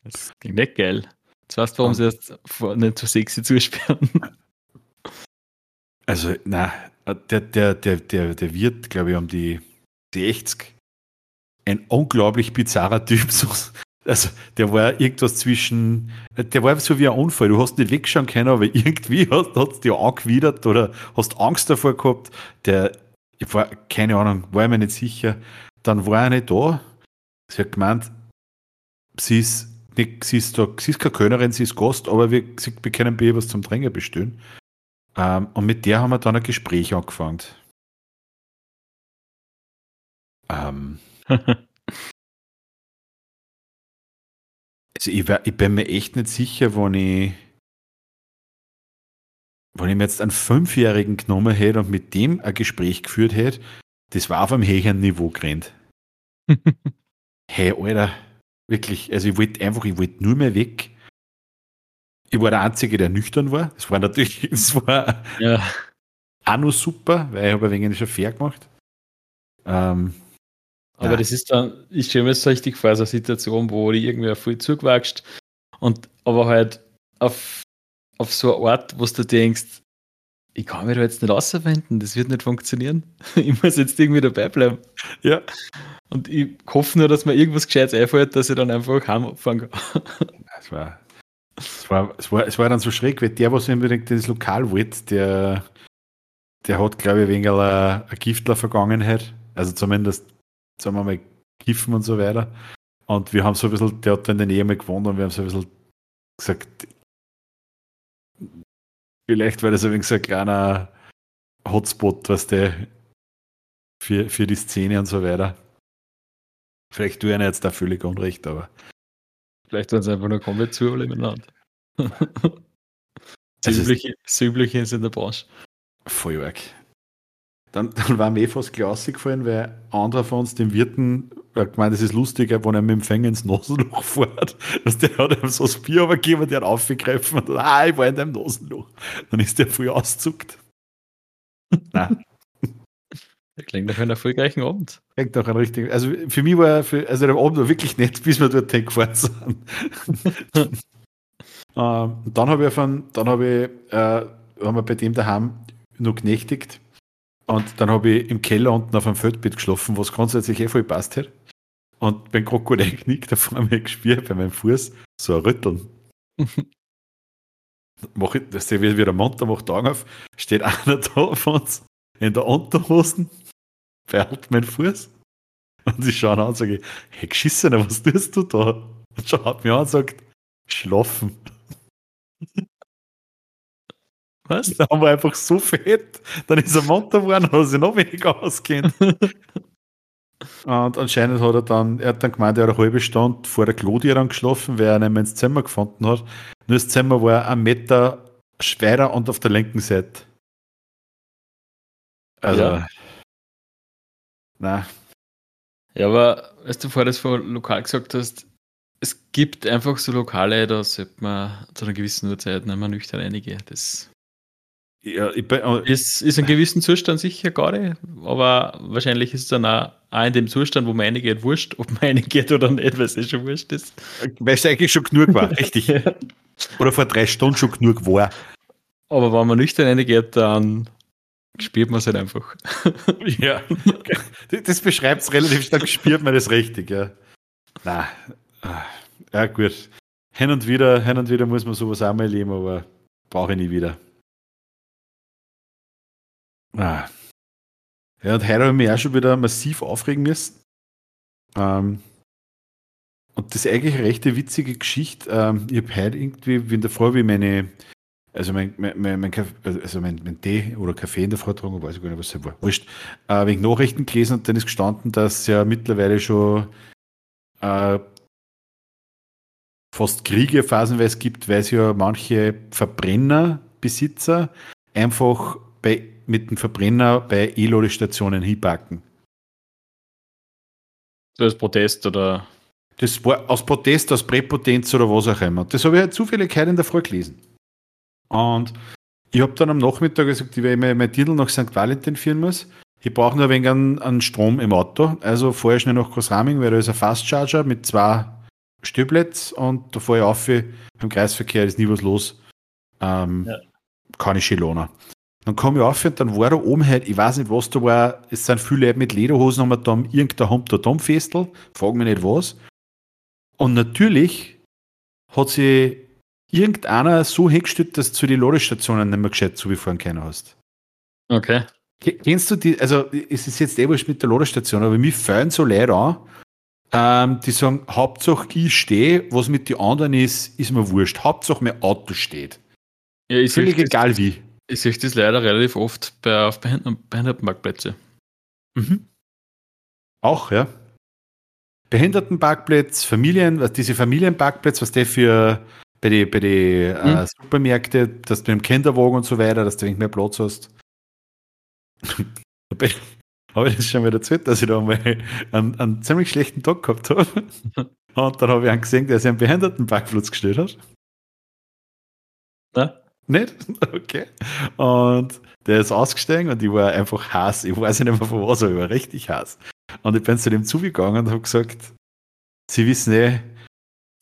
Das klingt nicht geil. Jetzt weißt du, warum sie jetzt nicht so sexy zusperren. Also, na, der, der, der, der, der wird, glaube ich, um die 60 ein unglaublich bizarrer Typ. Also, der war irgendwas zwischen, der war so wie ein Unfall. Du hast nicht wegschauen können, aber <laughs> irgendwie hat es dir angewidert oder hast Angst davor gehabt. Der, ich war, keine Ahnung, war mir nicht sicher. Dann war er nicht da. Sie hat gemeint, sie ist, nicht, sie ist, da, sie ist keine Kölnerin, sie ist Gast, aber wir, sie, wir können bei ihr was zum Trinken bestellen. Ähm, und mit der haben wir dann ein Gespräch angefangen. Ähm, <laughs> Also ich, ich, bin mir echt nicht sicher, wenn ich, wenn ich mir jetzt einen Fünfjährigen genommen hätte und mit dem ein Gespräch geführt hätte, das war auf einem höheren Niveau gerannt. <laughs> hey, Alter, wirklich, also ich wollte einfach, ich wollte nur mehr weg. Ich war der Einzige, der nüchtern war. Das war natürlich, <laughs> das war ja. auch noch super, weil ich habe ein wenig schon fair gemacht. Ähm, aber ja. das ist dann, ich stelle mir das so richtig vor, so eine Situation, wo die irgendwer viel zugewatscht und aber halt auf, auf so eine Art, wo du denkst, ich kann mich da jetzt nicht ausverwenden, das wird nicht funktionieren. <laughs> Ich muss jetzt irgendwie dabei bleiben. Ja. Und ich hoffe nur, dass mir irgendwas Gescheites einfällt, dass ich dann einfach heimfahren kann. <laughs> Es war, es war, es war, es war dann so schräg, weil der, was unbedingt das Lokal wollte, der, der hat, glaube ich, wegen einer Giftler-Vergangenheit. Also zumindest, sagen wir mal, Kiffen und so weiter. Und wir haben so ein bisschen, der hat dann in der Nähe mal gewohnt und wir haben so ein bisschen gesagt, vielleicht war das übrigens so ein kleiner Hotspot, was der für, für die Szene und so weiter. Vielleicht tue ich jetzt da völlig unrecht, aber. Vielleicht waren es einfach nur komplett zu miteinander. das Übliche, das Übliche ist in der Branche. Voll weg. Dann, <laughs> dann war mir eh fast klar ausgefallen, weil anderer von uns, dem Wirten, hat gemeint, es ist lustiger, wenn er mit dem Fänger ins Nasenloch <laughs> fährt. Dass der hat ihm so das Bier übergeben, der hat aufgegriffen und ah, ich war in deinem Nasenloch. Dann ist der früh auszuckt. <laughs> Nein. Das klingt nach einem erfolgreichen Abend. Klingt nach einem richtigen. Also für mich war für, also der Abend war wirklich nett, bis wir dort hingefahren sind. ähm, dann habe ich von, dann habe ich, äh, haben wir bei dem daheim noch genächtigt. Und dann habe ich im Keller unten auf einem Feldbett geschlafen, was grundsätzlich eh voll passt hat. Und beim Krokodil <laughs> knickt, da vor mir gespürt bei meinem Fuß so ein Rütteln. <laughs> Mach ich, das ich wieder Monter, macht Augen auf, steht <laughs> einer da von uns in der Unterhosen, behält meinen Fuß. Und ich schaue an und sage, hey, Geschissener, was tust du da? Und schaut mich an und sagt, schlafen. Was? <laughs> Da haben wir einfach so fett. Dann ist er Monter geworden, hat er sich noch weniger auskennt. <laughs> und anscheinend hat er dann, er hat dann gemeint, er hat eine halbe Stunde vor der Klodier geschlafen, weil er nicht mehr ins Zimmer gefunden hat. Nur das Zimmer war ein Meter schwerer und auf der linken Seite. Also. Ja. Na. Ja, aber weißt du, vorher das vor lokal gesagt hast, es gibt einfach so Lokale, da sollte man zu einer gewissen Uhrzeit nicht mehr nüchtern einige. Das ja, ich bin, äh, ist, ist in gewissem Zustand sicher gar nicht, aber wahrscheinlich ist es dann auch, auch in dem Zustand, wo man reingeht, wurscht, ob man reingeht oder nicht, weil es eh schon wurscht ist. Weil es eigentlich schon genug war, richtig. <laughs> ja. Oder vor drei Stunden schon genug war. Aber wenn man nüchtern reingeht, dann spürt man es halt einfach. <laughs> ja, das beschreibt es relativ stark, spürt man das richtig, ja. Na, ja gut. Hin und wieder, hin und wieder muss man sowas auch mal leben, aber brauche ich nie wieder. Ah. Ja, und heute habe ich mich auch schon wieder massiv aufregen müssen. Ähm, und das ist eigentlich eine recht witzige Geschichte. Ähm, ich habe heute irgendwie, wie in der Früh, wie meine, also mein, mein, mein, also mein, mein Tee oder Kaffee in der Vortragung, weiß ich gar nicht, was das war, wurscht, äh, wegen Nachrichten gelesen und dann ist gestanden, dass es ja mittlerweile schon äh, fast Kriege phasenweise gibt, weil es ja manche Verbrennerbesitzer einfach bei mit dem Verbrenner bei E-Ladestationen hinpacken. So als Protest oder? Das war aus Protest, aus Präpotenz oder was auch immer. Das habe ich halt zufällig heute in der Früh gelesen. Und ich habe dann am Nachmittag gesagt, ich werde mein Titel nach St. Valentin führen muss. Ich brauche nur ein wenig an, an, Strom im Auto. Also fahre ich schnell nach Großraming, weil da ist ein Fast Charger mit zwei Stöblets und da fahre ich auf. Beim Kreisverkehr ist nie was los. Ähm, ja. Kann ich Schilona. Dann komme ich auf und dann war da oben halt, ich weiß nicht, was da war, es sind viele Leute mit Lederhosen, haben wir da irgendein Hump da Festel, frag mich nicht was. Und natürlich hat sich irgendeiner so hingestellt, dass du zu den Ladestationen nicht mehr gescheit zugefahren können hast. Okay. Kennst du die, also es ist jetzt eh was mit der Ladestation, aber mir fallen so Leute an, ähm, die sagen, Hauptsache ich stehe, was mit den anderen ist, ist mir wurscht. Hauptsache mein Auto steht. Ja, ist Völlig egal wie. Ich sehe das leider relativ oft bei, auf Behindertenparkplätze. Mhm. Auch, ja. Behindertenparkplätze, Familien, was diese Familienparkplätze, was der für bei den bei die, äh, mhm. äh, Supermärkten, dass du mit dem Kinderwagen und so weiter, dass du wenig mehr Platz hast. <laughs> habe ich das schon wieder erzählt, dass ich da mal einen, einen ziemlich schlechten Tag gehabt habe. <laughs> Und dann habe ich einen gesehen, der sich einen Behindertenparkplatz gestellt hat. Ja. Nicht? <laughs> Okay. Und der ist ausgestiegen und ich war einfach Hass. Ich weiß nicht mehr von was, aber ich war richtig Hass. Und ich bin zu dem zugegangen und habe gesagt, Sie wissen eh,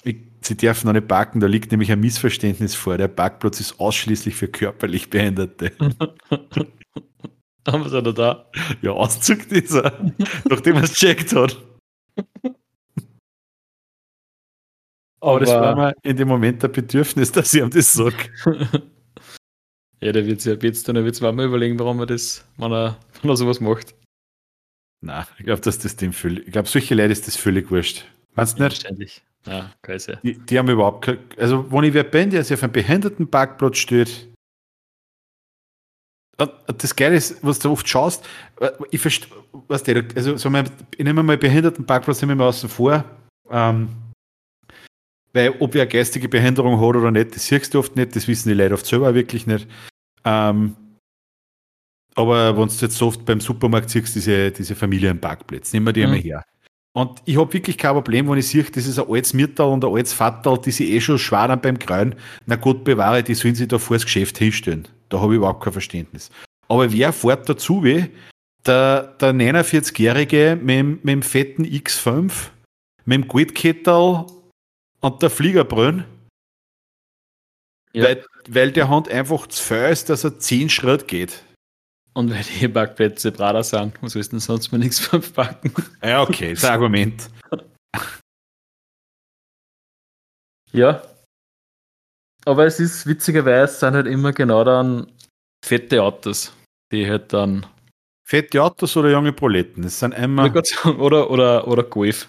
ich sie dürfen noch nicht parken, da liegt nämlich ein Missverständnis vor. Der Parkplatz ist ausschließlich für körperlich Behinderte. <laughs> Haben wir es da? Ja, auszuckt ist er, nachdem er es checkt hat. <laughs> Aber, Aber das war mir in dem Moment ein Bedürfnis, dass ich ihm das sage. <laughs> ja, der wird sich jetzt dann wird mal überlegen, warum er das, wenn er, wenn er sowas macht. Nein, ich glaube, dass das dem völlig, ich glaube, solche Leute ist das völlig wurscht. Meinst du nicht? Wahrscheinlich. Ja, kann Die, die haben überhaupt keine, also, wenn ich wer bin, der sich auf einem Behindertenparkplatz steht, das Geile ist, was du oft schaust, äh, ich verstehe, was der, also, so mal, ich nehme mal Behindertenparkplatz nehmen wir außen vor, ähm, weil ob er eine geistige Behinderung hat oder nicht, das siehst du oft nicht, das wissen die Leute oft selber wirklich nicht. Ähm, aber wenn du jetzt so oft beim Supermarkt siehst, diese, diese Familienparkplätze, nehmen wir die mhm. einmal her. Und ich habe wirklich kein Problem, wenn ich sehe, das ist ein altes Mütter und ein altes Vater, die sich eh schon schwadern beim Kreuen. Na Gott bewahre, die sollen sich da vor das Geschäft hinstellen. Da habe ich überhaupt kein Verständnis. Aber wer fährt dazu weh? Der, der 49-Jährige mit, mit dem fetten X5, mit dem Goldkettel und der Fliegerbrünn? Ja. Weil, weil der Hund einfach zu viel ist, dass er 10 Schritt geht. Und weil die Parkplätze Prada sind, was willst du denn sonst mal nichts verpacken? Ja, okay, das Argument. ja. Aber es ist witzigerweise sind halt immer genau dann fette Autos, die halt dann. Fette Autos oder junge Proletten? Das sind immer. Oder, oder, oder Golf.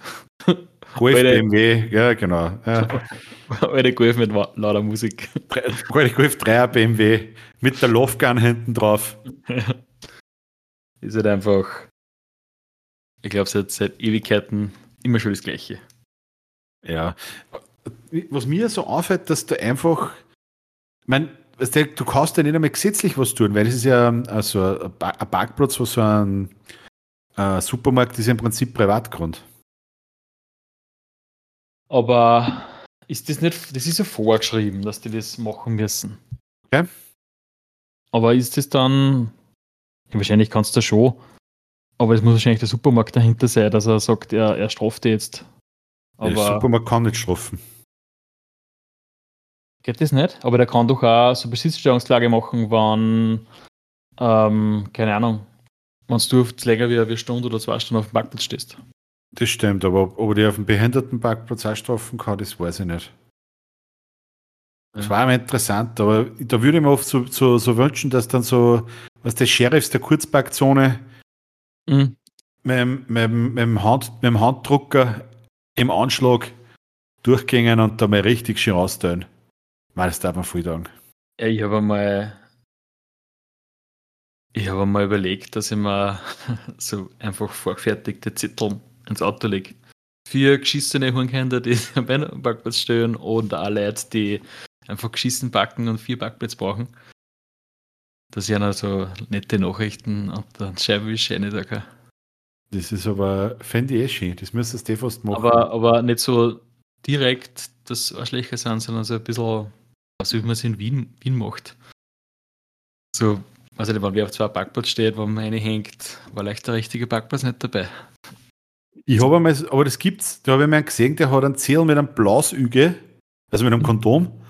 Golf, BMW, ja, genau. Ja. <laughs> Alte Golf mit lauter Musik. Alte Golf 3er BMW mit der Loftgun hinten drauf. Ist halt einfach, ich glaube, seit, seit Ewigkeiten immer schon das Gleiche. Ja. Was mir so auffällt, dass du einfach, ich meine, du kannst ja nicht einmal gesetzlich was tun, weil es ist ja also ein Parkplatz, wo so ein, ein Supermarkt ist ja im Prinzip Privatgrund. Aber ist das nicht, das ist ja vorgeschrieben, dass die das machen müssen. Okay. Aber ist das dann, ja, wahrscheinlich kannst du das schon, aber es muss wahrscheinlich der Supermarkt dahinter sein, dass er sagt, er, er straft jetzt. Aber der Supermarkt kann nicht strafen. Geht das nicht? Aber der kann doch auch so Besitzstellungsklage machen, wann, ähm, keine Ahnung, wenn du länger wie eine Stunde oder zwei Stunden auf dem Parkplatz stehst. Das stimmt, aber ob er auf dem Behindertenparkplatz ausstrafen kann, das weiß ich nicht. Das war immer interessant, aber da würde ich mir oft so, so, so wünschen, dass dann so, was der Sheriffs der Kurzparkzone mhm. mit, mit, mit, dem Hand, mit dem Handdrucker im Anschlag durchgängen und da mal richtig schön rausteilen. Weil das darf man viel sagen. Ja, ich habe einmal ich habe mal überlegt, dass ich mir <laughs> so einfach vorgefertigte Zettel ins Auto lege. Vier geschissene Hunkinder, die <laughs> am Parkplatz stehen und auch Leute, die einfach geschissen packen und vier Parkplätze brauchen. Dass ich einer so nette Nachrichten und dann Scheibenwische rein da kann. Das ist aber, fände ich eh schön. Das müsstest du eh fast machen. Aber, aber nicht so direkt das Arschlöcher sind, sondern so ein bisschen, was wie man es in Wien, Wien macht. So, also wenn wer auf zwei Parkplatz steht, wo man reinhängt, war leicht der richtige Parkplatz nicht dabei. Ich habe einmal, aber das gibt's, da habe ich mal gesehen, der hat einen Zähl mit einem Blausüge, also mit einem Kondom,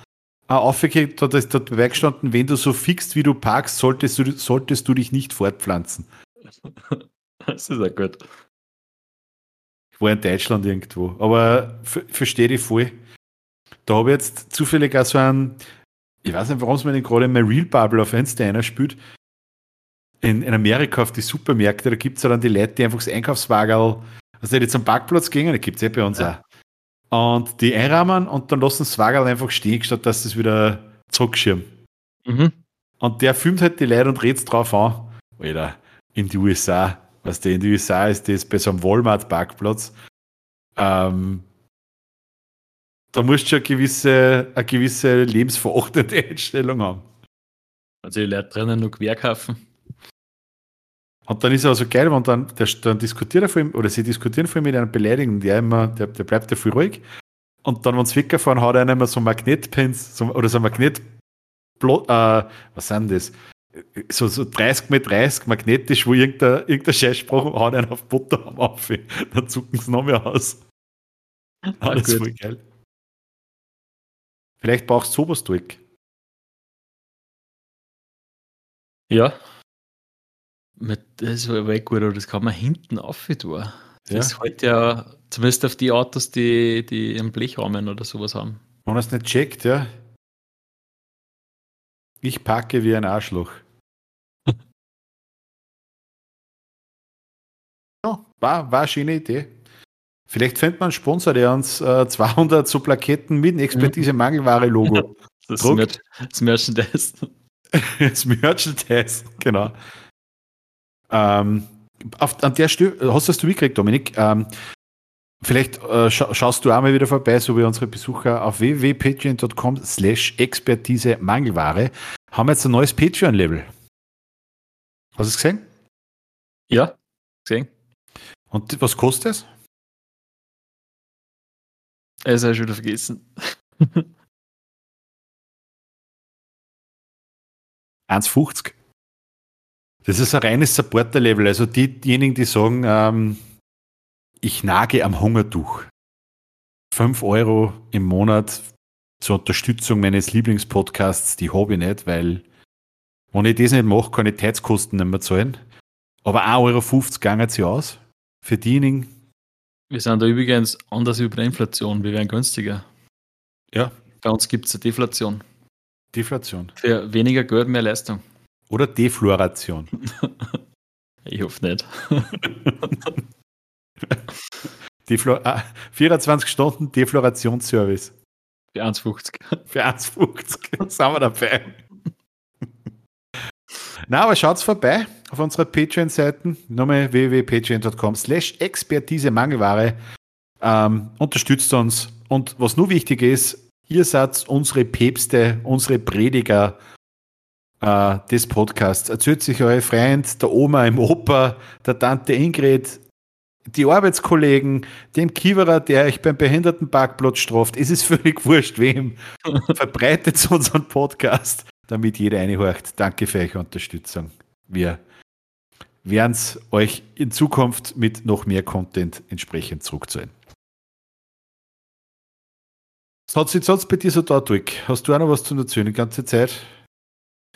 aufgekriegt, da ist dort beigestanden, wenn du so fixst, wie du parkst, solltest du, solltest du dich nicht fortpflanzen. <laughs> Das ist ja gut. Ich war in Deutschland irgendwo, aber verstehe ich voll. Da habe ich jetzt zufällig auch so einen, ich weiß nicht, warum es mir gerade in My Real Bubble auf Insta einer spielt. In, in Amerika auf die Supermärkte, da gibt es ja dann die Leute, die einfach das Einkaufswagen also die zum Parkplatz gehen, das gibt es eh bei uns ja. auch. Und die einrahmen und dann lassen das einfach stehen, statt dass das wieder zurückschirmen. Mhm. Und der filmt halt die Leute und redet drauf an. Alter, in die USA, was der in die USA ist, das bei so einem Walmart-Parkplatz. Ähm, da musst du schon eine gewisse, eine gewisse lebensverachtende Einstellung haben. Also die Leute drinnen nur Querkaufen. Und dann ist er also geil, wenn dann, der, dann diskutiert er vor ihm, oder sie diskutieren vor ihm mit einem Beleidigen, der immer, der, der bleibt ja viel ruhig. Und dann, wenn sie wegfahren, hat er immer so Magnetpins, so, oder so Magnet, äh, was sind das? So, so 30 mit 30 magnetisch, wo irgendein, irgendein Scheißspruch haut einen auf Butter am auf. Dann zucken sie noch mehr aus. Ah, das ist voll geil. Vielleicht brauchst du sowas durch. Ja. Das war weg gut, aber das kann man hinten auf tun. Das ja. halt ja zumindest auf die Autos, die, die einen Blechrahmen oder sowas haben. Wenn er es nicht checkt, ja. Ich packe wie ein Arschloch. <laughs> ja, war, war eine schöne Idee. Vielleicht findet man einen Sponsor, der uns äh, 200 so Plaketten mit Expertise Mangelware Logo <laughs> das, druckt. das Merchandise. <laughs> das Merchandise, genau. Ähm, auf, an der Stelle, hast du das mitgekriegt, Dominik? Ähm, vielleicht äh, scha schaust du auch mal wieder vorbei, so wie unsere Besucher auf www.patreon.com slash Expertise Mangelware haben wir jetzt ein neues Patreon-Level. Hast du es gesehen? Ja, gesehen. Und was kostet es? Es habe ich wieder vergessen. <laughs> 1,50. Das ist ein reines Supporter-Level. Also die, diejenigen, die sagen, ähm, ich nage am Hungertuch. 5 Euro im Monat zur Unterstützung meines Lieblingspodcasts, die habe ich nicht, weil wenn ich das nicht mache, kann ich Heizkosten nicht mehr zahlen. Aber 1,50 Euro gangen sie aus. Für diejenigen. Wir sind da übrigens anders über der Inflation. Wir werden günstiger. Ja. Bei uns gibt es eine Deflation. Deflation. Für weniger Geld, mehr Leistung. Oder Defloration. <laughs> ich hoffe nicht. <laughs> Deflo ah, 24 Stunden Deflorationsservice. Für 1,50. <laughs> Für 1,50 sind wir dabei. Na, aber schaut's vorbei auf unserer Patreon-Seiten. Nochmal www.patreon.com slash Expertise Mangelware. Ähm, unterstützt uns. Und was nur wichtig ist, ihr seid unsere Päpste, unsere Prediger äh, des Podcasts. Erzählt sich euer Freund, der Oma im Opa, der Tante Ingrid, die Arbeitskollegen, dem Kiewerer, der euch beim Behindertenparkplatz straft. Es ist völlig wurscht, wem. <laughs> Verbreitet unseren Podcast, damit jeder reinhorcht. Danke für eure Unterstützung. Wir werden es euch in Zukunft mit noch mehr Content entsprechend zurückzahlen. Was hat sich sonst bei dir so da durch? Hast du auch noch was zu erzählen die ganze Zeit?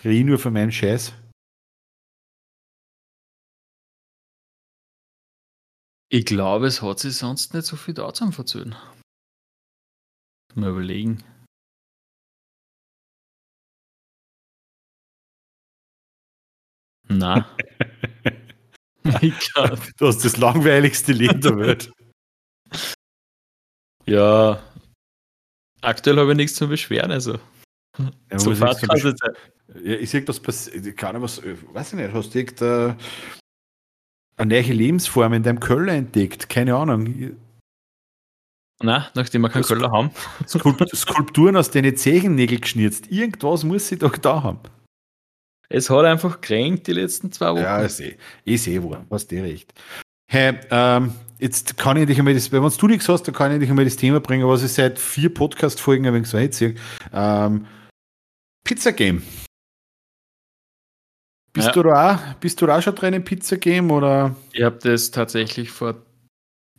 Rede nur von meinem Scheiß. Ich glaube, es hat sich sonst nicht so viel da zum verzögern. Mal überlegen. Na. <laughs> du hast das langweiligste Leben der Welt. Ja, aktuell habe ich nichts zu beschweren, also. Ja, so fast ja, ich sehe das passiert, keine was, weiß ich nicht, hast du irgendeine eine neue Lebensform in deinem Köller entdeckt? Keine Ahnung. Na, nachdem wir keinen Köller haben. Skulpturen aus deinen Zehennägeln geschnitzt. Irgendwas muss sie doch da haben. Es hat einfach kränkt die letzten zwei Wochen. Ja, ich sehe. Ich sehe wohl. Hast du recht. Hey, ähm, jetzt kann ich dich einmal das, wenn du nichts hast, dann kann ich dich einmal das Thema bringen, was ich seit vier Podcast-Folgen ein wenig so einziehe. Ähm, Pizza Game. Bist, ja. du da auch, bist du da auch schon drin im Pizza Game? Oder? Ich habe das tatsächlich vor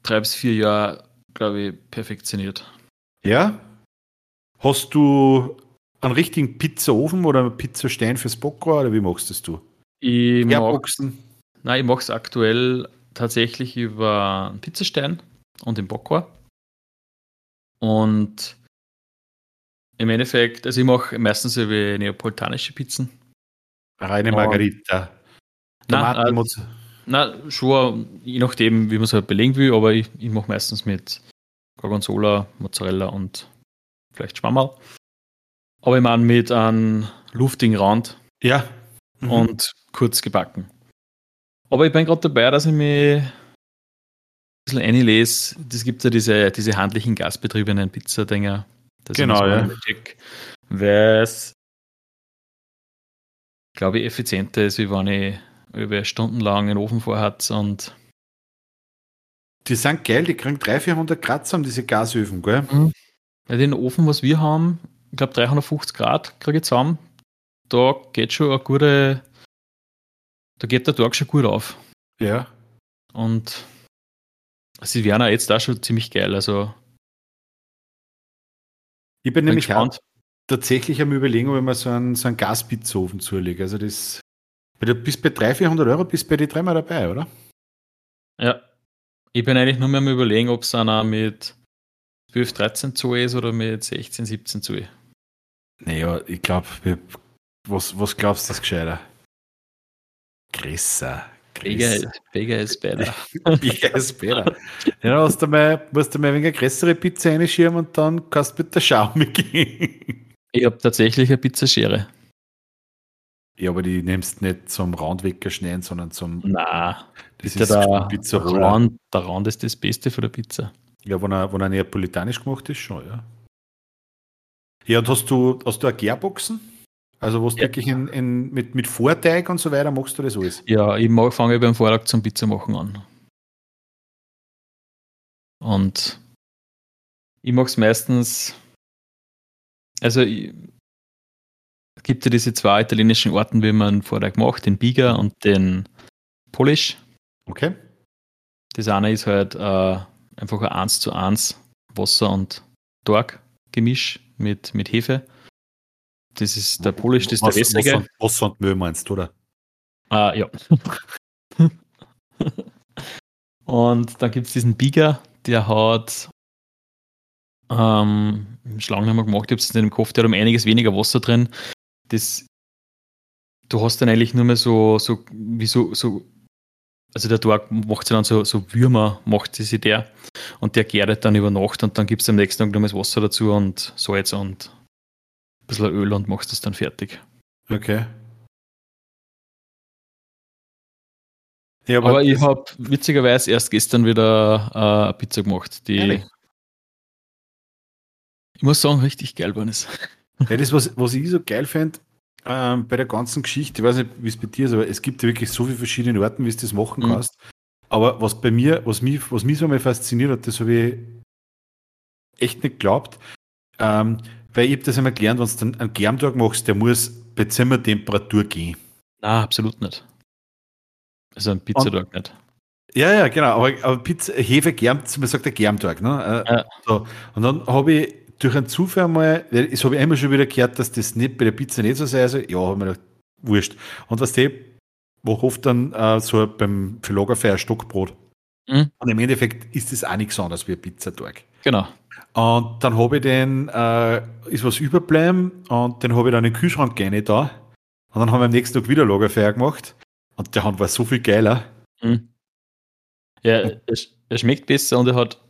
drei bis vier Jahren, glaube ich, perfektioniert. Ja? Hast du einen richtigen Pizzaofen oder einen Pizzastein fürs Bockwar oder wie machst das du? Ich Boxen. Nein, ich mache es aktuell tatsächlich über einen Pizzastein und den Bockwar. Und im Endeffekt, also ich mache meistens über neapolitanische Pizzen. Reine Margarita. Nein, äh, na, schon, je nachdem, wie man es halt belegen will, aber ich, ich mache meistens mit Gorgonzola, Mozzarella und vielleicht Schwammerl. Aber ich meine mit einem luftigen Rand. Ja. Mhm. Und kurz gebacken. Aber ich bin gerade dabei, dass ich mich ein bisschen einlese. Es gibt ja diese, diese handlichen gasbetriebenen Pizzadinger. Genau, ja. Weil es, glaube ich, effizienter ist, wie wenn ich über stundenlang einen Ofen vorhat und die sind geil, die kriegen 300, 400 Grad zusammen, diese Gasöfen, gell? Mhm. Bei den Ofen, was wir haben, ich glaube 350 Grad kriege ich zusammen. Da geht schon eine gute, da geht der Tag schon gut auf. Ja. Und sie werden auch jetzt auch schon ziemlich geil. Also ich bin, nämlich gespannt. tatsächlich am Überlegen, ob ich mir so einen, so einen Gaspizzaofen zulege. Also das, bis bei 300, 400 Euro bist bei die dreimal dabei, oder? Ja. Ich bin eigentlich nur mehr am Überlegen, ob es einer mit 12, 13 Zoll ist oder mit 16, 17 Zoll. Naja, ich glaube, was, was glaubst du, das gescheiter? Größer. Bigger, bigger is better. bigger is better. Ja, musst du mal, musst du mal ein wenig eine größere Pizza reinschieben und dann kannst du mit der Schaum <laughs> gehen. Ich habe tatsächlich eine Pizzaschere. Ja, aber die nimmst nicht zum Randwecker schneiden, sondern zum. Na, das ist der, Pizza Rand, der Rand ist das Beste für der Pizza. Ja, wenn er, wenn er neapolitanisch gemacht ist, schon, ja. Ja, und hast du, hast du eine Gärboxen? Also, was ja. wirklich in, in, mit, mit Vorteig und so weiter machst du das alles? Ja, ich fange beim Vortag zum Pizza machen an. Und ich mache es meistens, also es gibt ja diese zwei italienischen Orten, wie man einen Vortag macht, den Biga und den Polish. Okay. Das eine ist halt äh, einfach ein 1 zu 1 Wasser und Torg Gemisch mit, mit Hefe. Das ist der Polish, das ist der wässrige. Wasser, und Müll meinst du, oder? Ah, ja. <laughs> und dann gibt es diesen Biga, der hat ähm, Schlangen haben wir gemacht, ich habe es in dem Kopf, der hat um einiges weniger Wasser drin. Das, du hast dann eigentlich nur mehr so, so wie so, so also der Tag macht sich dann so, so Würmer, macht sie der und der gärt dann über Nacht und dann gibt es am nächsten Tag noch das Wasser dazu und Salz und bisschen Öl und machst das dann fertig. Okay. Ja, aber, aber ich habe witzigerweise erst gestern wieder äh, eine Pizza gemacht, die Ehrlich? ich muss sagen, richtig geil war es. Ja, das, was, was ich so geil fände, ähm, bei der ganzen Geschichte, ich weiß nicht, wie es bei dir ist, aber es gibt ja wirklich so viele verschiedene Arten, wie du das machen mhm. kannst. Aber was bei mir, was mich, was mich so mal fasziniert hat, das habe ich echt nicht geglaubt. Ähm, weil ich habe das einmal gelernt, wenn du dann einen Germtag machst, der muss bei Zimmertemperatur gehen. Na, absolut nicht. Also ein Pizzatag nicht. Ja, ja, genau. Aber, aber Pizza, Hefe germt, man sagt der Germtag. Ne? Äh, ja. so. Und dann habe ich durch einen Zufall mal, das habe ich einmal schon wieder gehört, dass das nicht bei der Pizza nicht so sei. Also, ja, habe mir gedacht, wurscht. Und was die, wo oft dann äh, so beim Lagerfeuer Stockbrot. Mhm. Und im Endeffekt ist das auch nichts anderes wie ein Pizzatag. Genau. Und dann habe ich den, äh, ist was überbleiben und den habe ich dann in den Kühlschrank gerne da. Und dann haben wir am nächsten Tag wieder Lagerfeuer gemacht. Und der Hand war so viel geiler. Mhm. Ja, er, er, schmeckt besser und er hat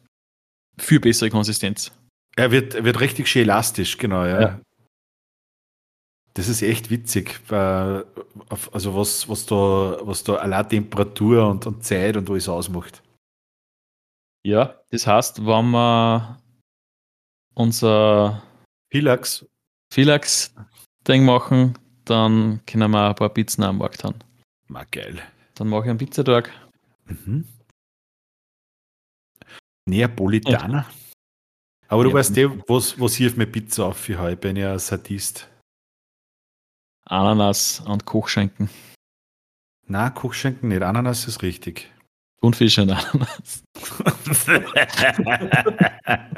viel bessere Konsistenz. Er wird, er wird richtig schön elastisch, genau, ja. ja. Das ist echt witzig. Also was, was da, was da allein Temperatur und, und Zeit und alles ausmacht. Ja, das heißt, wenn wir unser Philax, Philax Ding machen, dann können wir ein paar Pizzen am Markt haben. Ma geil. Dann mache ich einen Pizzatag. Mhm. Neapolitaner. Aber du weißt eh, was, was hilft mir Pizza auf für heute? Ich bin ja ein Sadist. Ananas und Kochschenken. Na, Kochschenken nicht. Ananas ist richtig. Thunfisch und Ananas.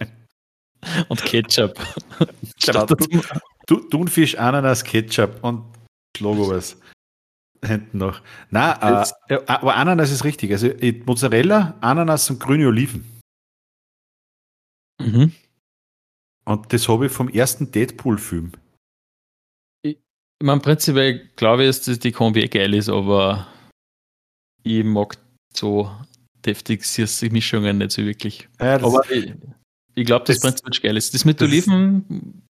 <laughs> und Ketchup. Thunfisch, Ananas, Ketchup und Logo was. Hinten noch. Na, äh, aber Ananas ist richtig. Also Mozzarella, Ananas und grüne Oliven. Mhm. Und das habe ich vom ersten Deadpool-Film. Ich, ich meine, prinzipiell glaube ich, dass die Kombi geil ist, aber ich mag so deftig Mischungen nicht so wirklich. Ja, aber ich, ich glaube, das, das prinzipiell geil ist. Das mit das Oliven.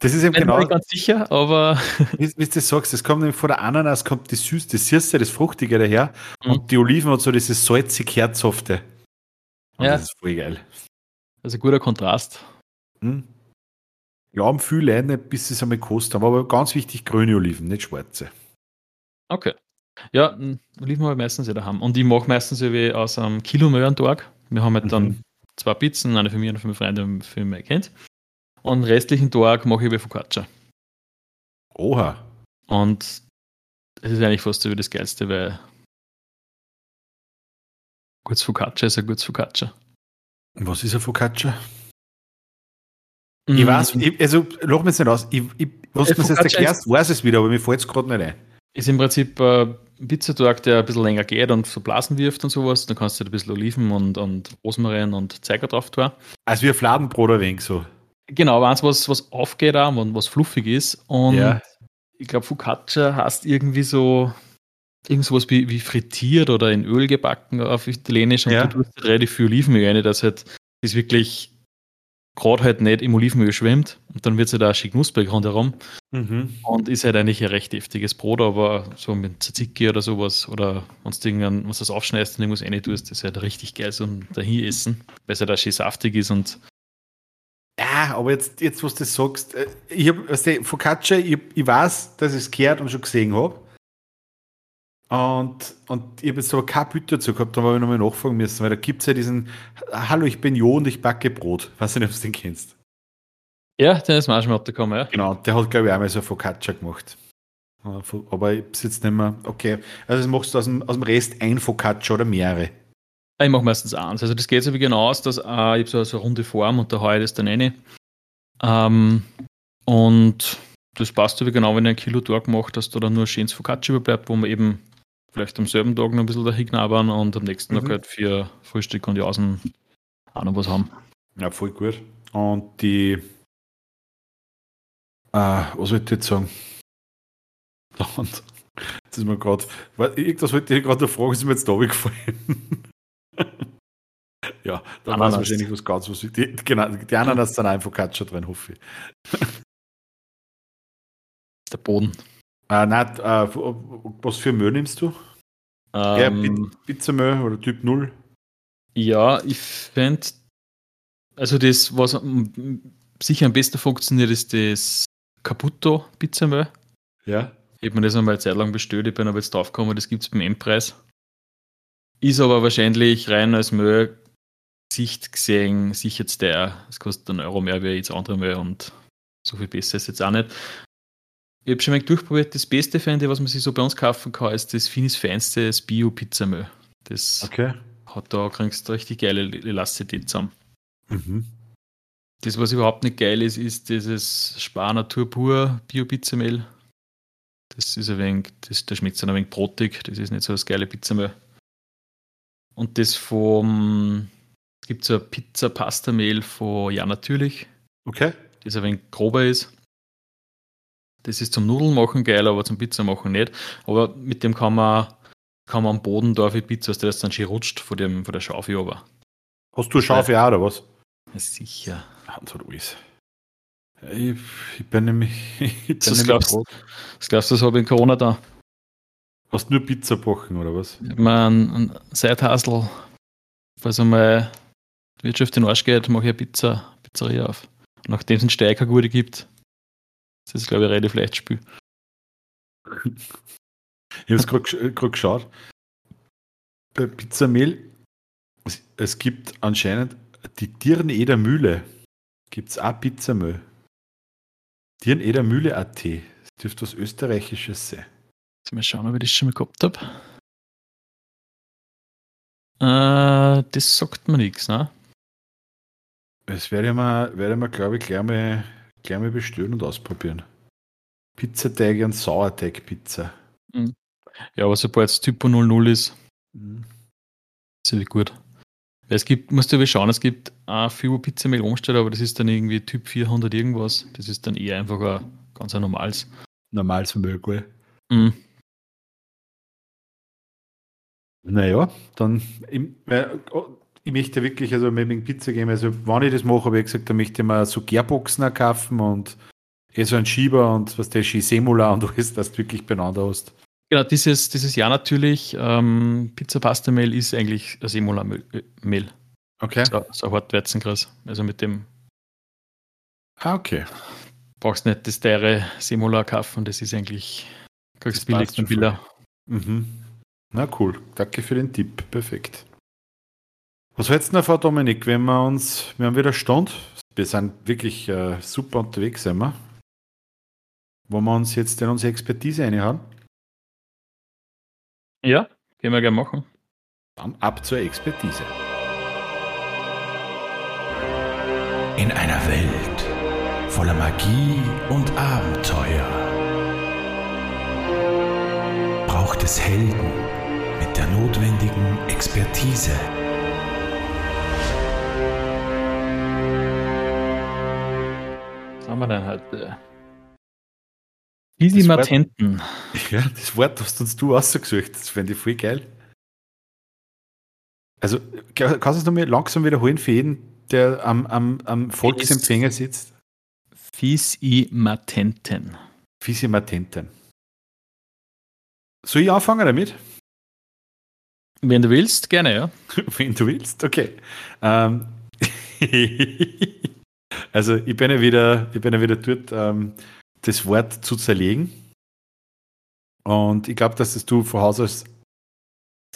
Das ist eben bin genau. Ich ganz sicher, aber. <laughs> Wie, wie du sagst, das kommt nämlich vor der Ananas, kommt das Süße, das Süße, das Fruchtige daher. Mhm. Und die Oliven hat so dieses salzig-herzhafte. Und ja. Das ist voll geil. Also guter Kontrast. Hm. Ja, haben viele Leute bis sie es einmal gekostet haben, aber ganz wichtig, grüne Oliven, nicht schwarze. Okay. Ja, Oliven habe ich meistens ja daheim. Und ich mache meistens wie aus einem Kilo Mehl am Tag. Wir haben halt mhm. dann zwei Pizzen, eine für mich, eine für meine Freunde und für mein Kind. Und den restlichen Tag mache ich wie Focaccia. Oha. Und es ist eigentlich fast das Geilste, weil Gutes Focaccia ist ein gutes Focaccia. Was ist ein Focaccia? Ich weiß, ich, also lach mir jetzt nicht aus. Ich, ich, was du mir jetzt erklärst, weiß es wieder, aber mir fällt es gerade nicht ein. Ist im Prinzip äh, Pizzatag, der ein bisschen länger geht und so Blasen wirft und sowas. Dann kannst du ein bisschen Oliven und, und Rosmarin und Zeiger drauf tun. Also wie ein Fladenbrot ein wenig so. Genau, eins, was, was aufgeht auch und was fluffig ist. Und ja. ich glaube, Focaccia heißt irgendwie so irgend sowas wie, wie frittiert oder in Öl gebacken auf Italienisch und ja. du tust halt relativ viel Olivenöl rein, dass halt das wirklich gerade halt nicht im Olivenöl schwimmt und dann wird es halt auch schick knusprig rundherum mhm. und ist halt eigentlich ein recht heftiges Brot, aber so mit Tzatziki oder sowas oder wenn du irgendwann, wenn du das aufschneidest und irgendwas rein tust, ist halt richtig geil so ein dahin essen, weil es halt auch schön saftig ist und ja, aber jetzt, jetzt was du sagst, äh, ich habe, Focaccia, ich, ich weiß, dass ich es gehört und schon gesehen habe. Und, und ich habe jetzt aber kein Bild dazu gehabt, da habe ich nochmal nachfragen müssen, weil da gibt es ja diesen Hallo, ich bin Jo und ich backe Brot. Weiß nicht, ob du den kennst. Ja, der ist manchmal gekommen, ja. Genau, der hat, glaube ich, einmal so Focaccia gemacht. Aber ich habe jetzt nicht mehr. Okay, also machst du aus dem, aus dem Rest ein Focaccia oder mehrere? Ich mache meistens eins. Also das geht so wie genau aus, dass äh, ich habe so, so eine runde Form und da haue ich das dann rein. Ähm, und das passt so wie genau, wenn ich ein Kilo Tag mache, dass da dann nur ein schönes Focaccia überbleibt, wo man eben vielleicht am selben Tag noch ein bisschen dahin knabbern und am nächsten mhm. Tag halt für Frühstück und die Außen auch noch was haben. Ja, voll gut. Und die, äh, was wollte ich jetzt sagen? <laughs> Und das ist mir gerade, irgendwas wollte ich gerade fragen, ist mir jetzt da gefallen. <laughs> ja, da war es wahrscheinlich was ganz was. Die, genau, die Ananas sind einfach Focaccia drin, hoffe ich. <laughs> Der Boden. Äh, nein, äh, was für Müll nimmst du? Ähm, ja, Pizzamüll oder Typ 0? Ja, ich fände, also das, was sicher am besten funktioniert, ist das Caputo Pizzamüll. Ja. Ich habe mir das einmal eine Zeit lang bestellt, ich bin aber jetzt draufgekommen, das gibt es beim Endpreis. Ist aber wahrscheinlich rein als Müll Sicht gesehen sicher jetzt der, es kostet einen Euro mehr wie jetzt andere Müll und so viel besser ist jetzt auch nicht. Ich habe schon mal durchprobiert. Das Beste finde was man sich so bei uns kaufen kann, ist das Finis Feinste, das Bio-Pizzamüll. Das okay. hat da kriegst du richtig geile Elastizität zusammen. Mhm. Das, was überhaupt nicht geil ist, ist dieses Spar Natur pur Bio-Pizzamehl. Das ist ein wenig, das, da schmeckt es ein wenig brotig, das ist nicht so das geile Pizzamehl. Und das vom, es gibt so ein Pizza-Pasta-Mehl von Ja Natürlich. Okay. Das ein wenig grober ist. Das ist zum Nudeln machen geil, aber zum Pizza machen nicht. Aber mit dem kann man, kann man am Boden da für Pizza, dass das dann schön rutscht von, dem, von der Schaufel aber. Hast du Schaufel ja. auch, oder was? Sicher. Hans hat alles. Ich, ich bin nämlich. <laughs> Ich bin das, glaubst, das glaubst du, das habe ich in Corona da? Hast du nur Pizza backen, oder was? Ich einen Seithasel, falls einmal die Wirtschaft in den Arsch geht, mache ich eine Pizza, Pizzeria auf. nachdem es einen Steiger gute gibt, das ist, glaube ich, ein relativ leichtes Spiel. Ich habe es gerade geschaut. Bei Pizzamehl, es, es gibt anscheinend die Dirneder Mühle. Gibt es auch Pizzamehl. Dirneder Mühle AT. Das dürfte was Österreichisches sein. Mal schauen, ob ich das schon mal gehabt habe. Äh, das sagt mir nichts, ne? Das werde ich mir, werde ich mir glaube ich, gleich mal Gleich mal bestellen und ausprobieren. Pizzateig und Sauerteig-Pizza. Mhm. Ja, aber sobald es Typo 00 ist, mhm. ist ja gut. Es gibt, musst du aber schauen, es gibt auch viel Pizzamehl umstellt, aber das ist dann irgendwie Typ 400 irgendwas. Das ist dann eher einfach ein ganz ein normales. Normales gell? Mhm. Naja, dann, ich, ich möchte wirklich, also mit dem Pizza geben, also wenn ich das mache, habe ich gesagt, dann möchte ich mir so Gärboxen kaufen und eh so ein Schieber und was der Semula und alles, dass du wirklich beieinander hast. Genau, dieses, dieses Jahr natürlich, ähm, Pizza-Pasta-Mehl ist eigentlich ein Semula-Mehl. Okay. So, so Hartweizenkreis. Also mit dem. Ah, okay. Brauchst nicht das teure Semula kaufen, das ist eigentlich ganz billig und. Mhm. Na cool, danke für den Tipp, perfekt. Was hältst du denn Frau Dominik, wenn wir uns, wir haben wieder Stund, wir sind wirklich äh, super unterwegs, sind wir. Wollen wir uns jetzt in unsere Expertise reinhauen? Ja, können wir gerne machen. Dann ab zur Expertise. In einer Welt voller Magie und Abenteuer. Braucht es Helden mit der notwendigen Expertise. Was haben wir denn heute? Easy Matenten. Ja, das Wort hast uns du ausgesucht. Das fände ich voll geil. Also, kannst du es nochmal langsam wiederholen für jeden, der am, am, am Volksempfänger sitzt? Fisimatenten. Fisimatenten. Soll ich anfangen damit? Wenn du willst, gerne, ja. <laughs> Wenn du willst, okay. Ähm, <laughs> also ich bin ja wieder, ich bin ja wieder dort, ähm, das Wort zu zerlegen. Und ich glaube, dass das du von Haus aus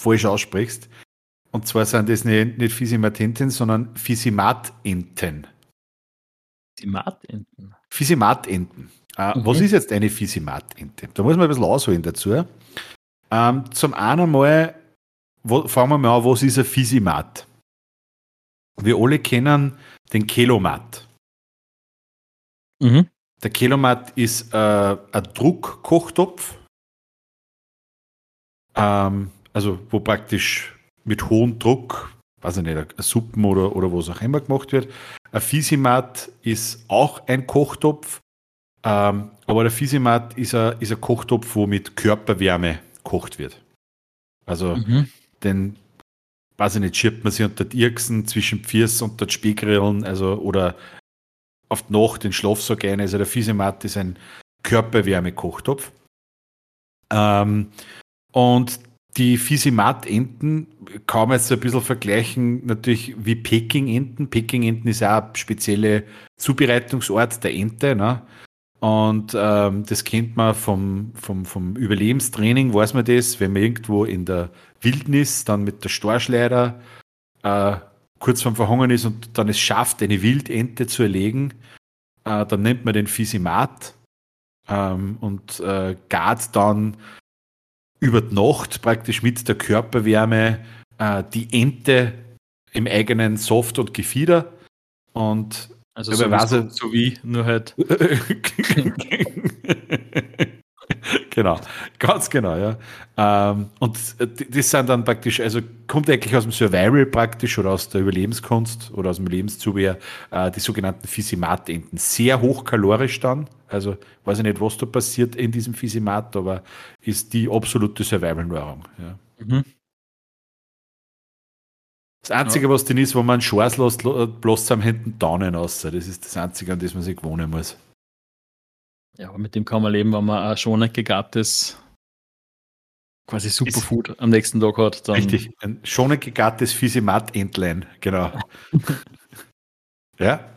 falsch aussprichst. Und zwar sind das nicht, nicht Fisimatenten, sondern Fisimatenten. Fisimatenten? Fisimatenten. Äh, mhm. Was ist jetzt eine Fisimatente? Da muss man ein bisschen ausholen dazu. Ähm, zum einen mal, wo, fangen wir mal an, was ist ein Fisimat? Wir alle kennen den Kelomat. Mhm. Der Kelomat ist äh, ein Druckkochtopf, ähm, also wo praktisch mit hohem Druck, weiß ich nicht, Suppen oder, oder was auch immer gemacht wird. Ein Fisimat ist auch ein Kochtopf, ähm, aber der Fisimat ist ein, ist ein Kochtopf, wo mit Körperwärme kocht wird. Also mhm. den, weiß ich nicht, schiebt man sich unter die Irksen zwischen Pfirs und der Speckrillen, also oder auf die Nacht den Schlafsack ein. Also der Fisimat ist ein Körperwärme-Kochtopf. Ähm, und die Fisimat-Enten kann man jetzt ein bisschen vergleichen, natürlich wie Peking-Enten. Peking-Enten ist auch ein spezieller Zubereitungsort der Ente. Ne? Und ähm, das kennt man vom, vom, vom Überlebenstraining, weiß man das, wenn man irgendwo in der Wildnis dann mit der Storchleiter äh, kurz vorm Verhungern ist und dann es schafft, eine Wildente zu erlegen, äh, dann nennt man den Fisimat ähm, und äh, gart dann über die Nacht praktisch mit der Körperwärme äh, die Ente im eigenen Soft und Gefieder. Und also so, wie, so wie, nur halt. <laughs> genau, ganz genau, ja. Ähm, und das sind dann praktisch, also kommt eigentlich aus dem Survival praktisch oder aus der Überlebenskunst oder aus dem Lebenszubehör, äh, die sogenannten Fisimat-Enten. Sehr hochkalorisch dann, also weiß ich nicht, was da passiert in diesem Fisimat, aber ist die absolute Survival-Nahrung. Ja. Mhm. Das Einzige, ja. was denn ist, wo man Schwarz lässt, bloß am hinten Daunen aus. Das ist das Einzige, an das man sich gewohnen muss. Ja, aber mit dem kann man leben, wenn man ein schon ein gegartes quasi Superfood ist am nächsten Tag hat. Richtig, ein schon ein gegartes Fisimat-Entlein, genau. <laughs> ja?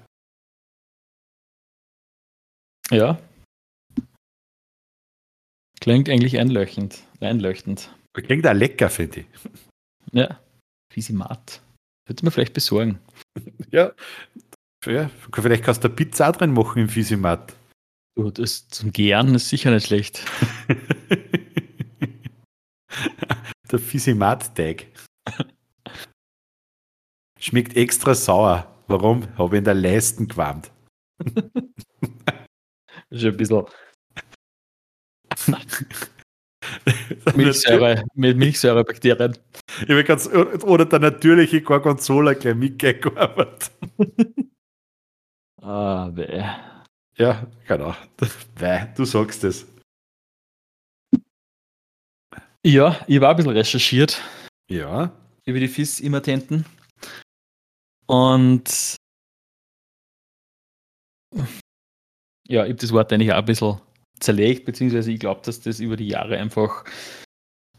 Ja. Klingt eigentlich einleuchtend. einleuchtend. Klingt auch lecker, finde ich. Ja. Fisimat. Würde man vielleicht besorgen. ja. ja. Vielleicht kannst du Pizza drin machen im Fisimat. Du, das zum Gären ist sicher nicht schlecht. <laughs> Der Fisimat-Teig. Schmeckt extra sauer. Warum? Habe ich in der Leisten gewärmt. <laughs> ist ein bisschen. Milchsäure, mit Milchsäurebakterien. Ich habe ganz, oder der natürliche Gorgonzola gleich mitgearbeitet. <laughs> ah, weh. Ja, genau. <laughs> Weh, du sagst es. Ja, ich war ein bisschen recherchiert. Ja. Über die FIS-Immatenten. Und ja, ich habe das Wort eigentlich auch ein bisschen zerlegt, beziehungsweise ich glaube, dass das über die Jahre einfach,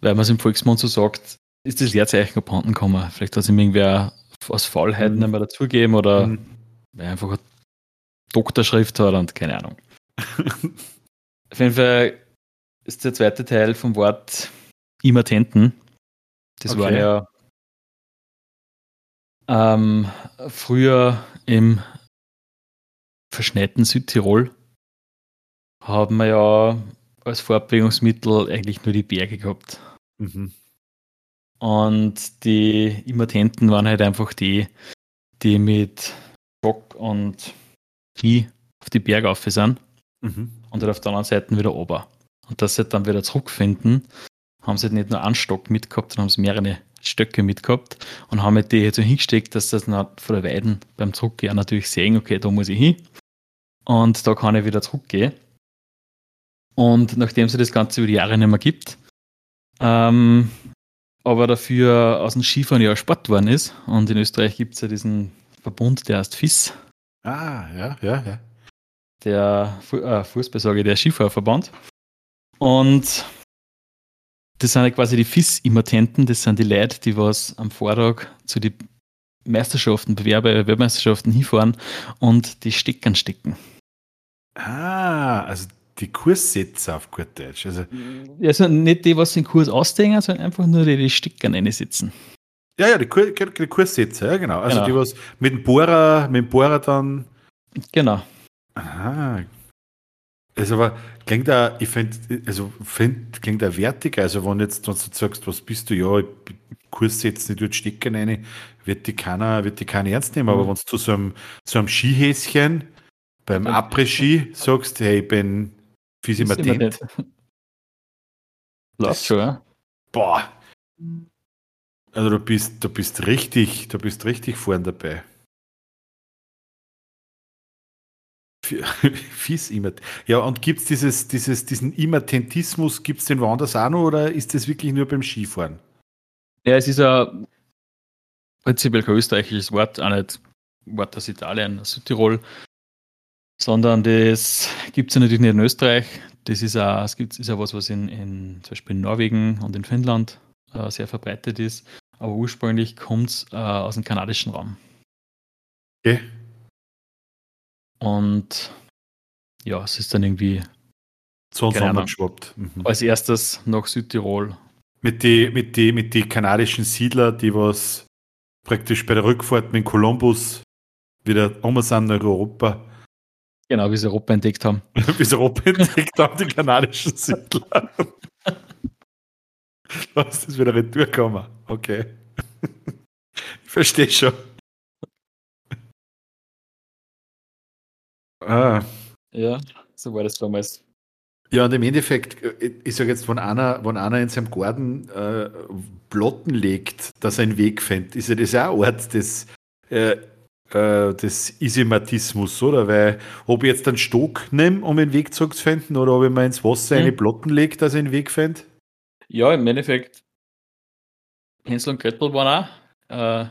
weil man es im Volksmund so sagt, ist das Leerzeichen abhanden gekommen. Vielleicht hat es ihm irgendwer aus Faulheit mhm. nicht mehr dazugeben oder mhm. weil einfach eine Doktorschrift hat und keine Ahnung. <laughs> Auf jeden Fall ist der zweite Teil vom Wort Immatenten. Das okay. war ja ähm, früher im verschneiten Südtirol haben wir ja als Fortbewegungsmittel eigentlich nur die Berge gehabt. Mhm. Und die Immatenten waren halt einfach die, die mit Stock und Knie auf die Berge auf sind mhm. und halt auf der anderen Seite wieder ober. Und dass sie dann wieder zurückfinden, haben sie nicht nur einen Stock mitgehabt, sondern haben sie mehrere Stöcke mitgehabt und haben halt die jetzt so hingesteckt, dass das von der Weiden beim Zurückgehen natürlich sehen, okay, da muss ich hin und da kann ich wieder zurückgehen. Und nachdem sie das Ganze über die Jahre nicht mehr gibt, ähm, aber dafür aus dem Skifahren ja Sport geworden ist und in Österreich gibt es ja diesen Verbund, der heißt FIS. Ah, ja, ja, ja. Der äh, Fußballsage, der Skifahrverband. Und das sind ja quasi die FIS-Immatenten, das sind die Leute, die was am Vortag zu den Meisterschaften, Bewerber, Weltmeisterschaften hinfahren und die Steckern stecken. Ah, also die Kurssetzer auf gut Deutsch. Also, also nicht die, was den Kurs ausdenken, sondern einfach nur die, die Steckern reinsitzen. Ja, ja, die, Kur die Kurssetzer, ja, genau. Also genau. die, was mit dem Bohrer, mit dem Bohrer dann. Genau. Aha. Also aber klingt da, ich finde, also find, klingt da wertiger. Also wenn jetzt, wenn du sagst, was bist du, ja, Kurs setzen, ich dort stecken rein, wird die keiner, wird die keiner ernst nehmen. Mhm. Aber wenn du zu so einem, so einem Skihäschen beim Après-Ski sagst, hey, ich bin Physimatent. Läuft schon, ja? Boah. Also du bist, du bist richtig, du bist richtig vorn dabei. <laughs> Fies Immat. Ja, und gibt es dieses, dieses, diesen Immatentismus, gibt es den woanders auch noch oder ist das wirklich nur beim Skifahren? Ja, es ist ein prinzipiell kein österreichisches Wort, auch nicht Wort aus Italien, aus Südtirol, sondern das gibt es ja natürlich nicht in Österreich. Das ist gibt, ist auch was, was in, in zum Beispiel in Norwegen und in Finnland äh, sehr verbreitet ist. Aber ursprünglich kommt es äh, aus dem kanadischen Raum. Okay. Und ja, es ist dann irgendwie so geschwappt. Mhm. Als erstes nach Südtirol. Mit den mit die, mit die kanadischen Siedler, die was praktisch bei der Rückfahrt mit Kolumbus wieder um sind nach Europa. Genau, wie sie Europa entdeckt haben. <laughs> wie sie Europa entdeckt haben, die kanadischen Siedler. Was ist wieder retour gekommen? Okay. ich verstehe schon. Ah. Ja, so war das damals. Ja, und im Endeffekt, äh, ich sage jetzt, wenn einer, wenn einer in seinem Garten äh, Plotten legt, dass er einen Weg findet, ist ja das auch ein Ort des, äh, äh, des Isematismus, oder? Weil, ob ich jetzt einen Stock nehme, um einen Weg zu finden, oder ob ich mir ins Wasser hm. eine Plotten lege, dass er einen Weg findet? Ja, im Endeffekt, Hänsel und Gretel waren auch äh,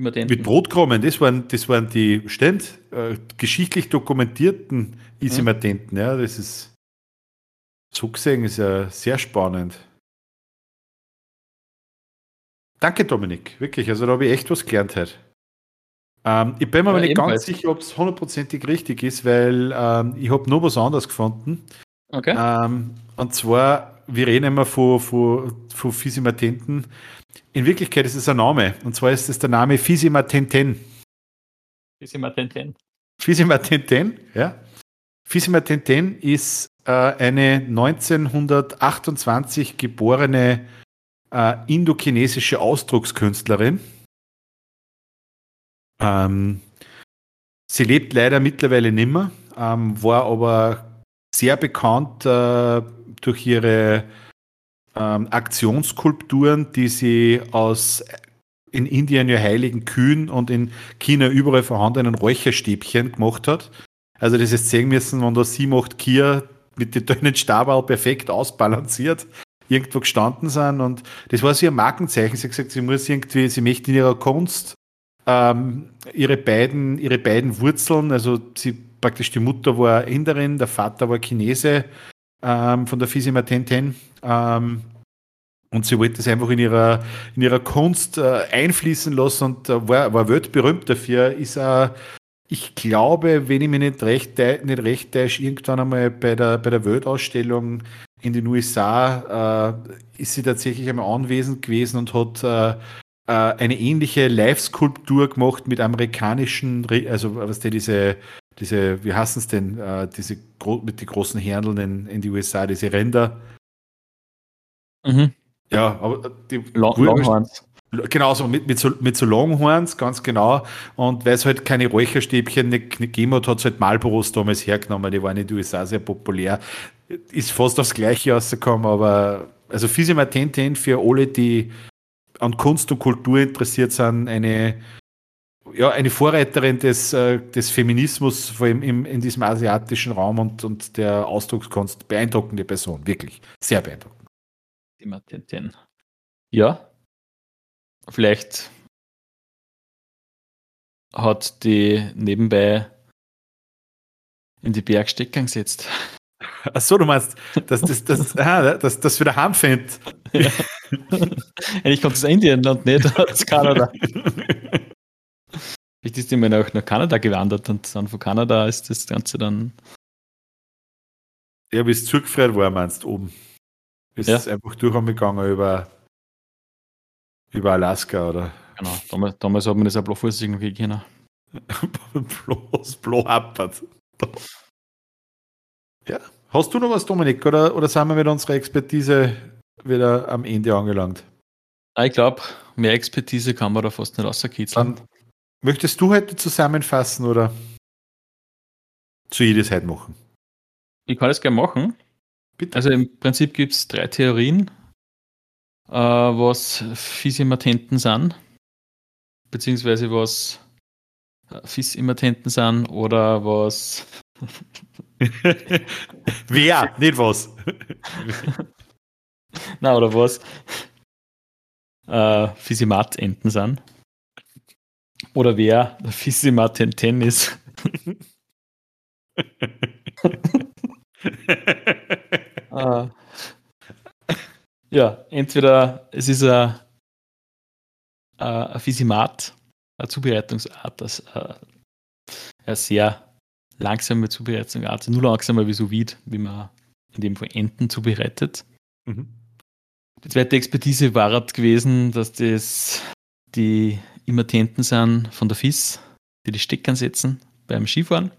mit Brotkrumen, das waren, das waren die Stände, äh, geschichtlich dokumentierten Isimatenten. Ja. ja, das ist so gesehen ist ja sehr spannend. Danke, Dominik, wirklich. Also da habe ich echt was gelernt heute. Ähm, ich bin mir ja, aber nicht ebenfalls. ganz sicher, ob es hundertprozentig richtig ist, weil ähm, ich habe noch was anderes gefunden. Okay. Ähm, und zwar, wir reden immer von, von, von Physimatenten. In Wirklichkeit ist es ein Name. Und zwar ist es der Name Fisimatenten. Fisimatenten. Fisimatenten, ja. Fisimatenten ist äh, eine 1928 geborene äh, indochinesische Ausdruckskünstlerin. Ähm, sie lebt leider mittlerweile nimmer, ähm, war aber sehr bekannt äh, durch ihre ähm, Aktionsskulpturen, die sie aus in Indien ja heiligen Kühen und in China überall vorhandenen Räucherstäbchen gemacht hat. Also das ist sehen müssen, wenn da sie macht Kia mit den dünnen Stabal perfekt ausbalanciert irgendwo gestanden sind und das war so ihr Markenzeichen. Sie hat gesagt, sie muss irgendwie, sie möchte in ihrer Kunst ähm, ihre beiden, ihre beiden Wurzeln, also sie praktisch die Mutter war Inderin, der Vater war Chinese ähm, von der Fisima Tenten. Ähm, und sie wollte es einfach in ihrer, in ihrer Kunst äh, einfließen lassen und äh, war, war weltberühmt dafür. Ist auch, ich glaube, wenn ich mich nicht recht, nicht recht täusche, irgendwann einmal bei der, bei der Weltausstellung in den USA äh, ist sie tatsächlich einmal anwesend gewesen und hat äh, äh, eine ähnliche Live-Skulptur gemacht mit amerikanischen, also was der diese, diese, wie heißen es denn, äh, diese mit den großen Herneln in, in die USA, diese Ränder. Mhm. Ja, aber die Long, Longhorns. Genau, so mit, mit, so, mit so Longhorns, ganz genau. Und weil es halt keine Räucherstäbchen nicht, nicht gegeben hat, hat es halt Marlboros damals hergenommen. Die waren in den USA sehr populär. Ist fast aufs Gleiche rausgekommen, aber also Fisima Tenten für alle, die an Kunst und Kultur interessiert sind, eine, ja, eine Vorreiterin des, äh, des Feminismus, vor allem im, in diesem asiatischen Raum und, und der Ausdruckskunst. Beeindruckende Person, wirklich. Sehr beeindruckend. Fisima Tenten. Ja, vielleicht hat die nebenbei in die Bergsteckung gesetzt. Achso, du meinst, dass das, das, <laughs> das, das, das wieder heimfindet. Ja. Eigentlich kommt es aus Indien und nicht aus Kanada. Vielleicht ist die mal nach, Kanada gewandert und dann von Kanada ist das Ganze dann. Ja, bis zugefriert war, meinst du oben. Ist ja. einfach durchgegangen über über Alaska, oder? Genau, damals, damals hat man das auch bloß vorsichtig noch gegeben. <laughs> bloß, bloß happert. Ja. Hast du noch was, Dominik, oder, oder sind wir mit unserer Expertise wieder am Ende angelangt? Ich glaube, mehr Expertise kann man da fast nicht rauskitzeln. Dann möchtest du heute zusammenfassen oder zu jedes heute machen? Ich kann das gerne machen. Bitte. Also im Prinzip gibt es drei Theorien, äh, was Fissimatenten sind, beziehungsweise was äh, Fissimatenten sind oder was. <laughs> Wer, nicht was. <laughs> Na, oder was äh, Fissimat-Enten sind. Oder wer Fissimatenten ist. <laughs> äh, ja, entweder es ist ein, ein Fisimat, eine Zubereitungsart, das äh, sehr langsame Zubereitungsart, nur langsamer wie so wie man in dem Fall Enten zubereitet. Mhm. Die zweite Expertise war halt gewesen, dass das die Immatenten sind von der FIS, die die Steckern setzen beim Skifahren.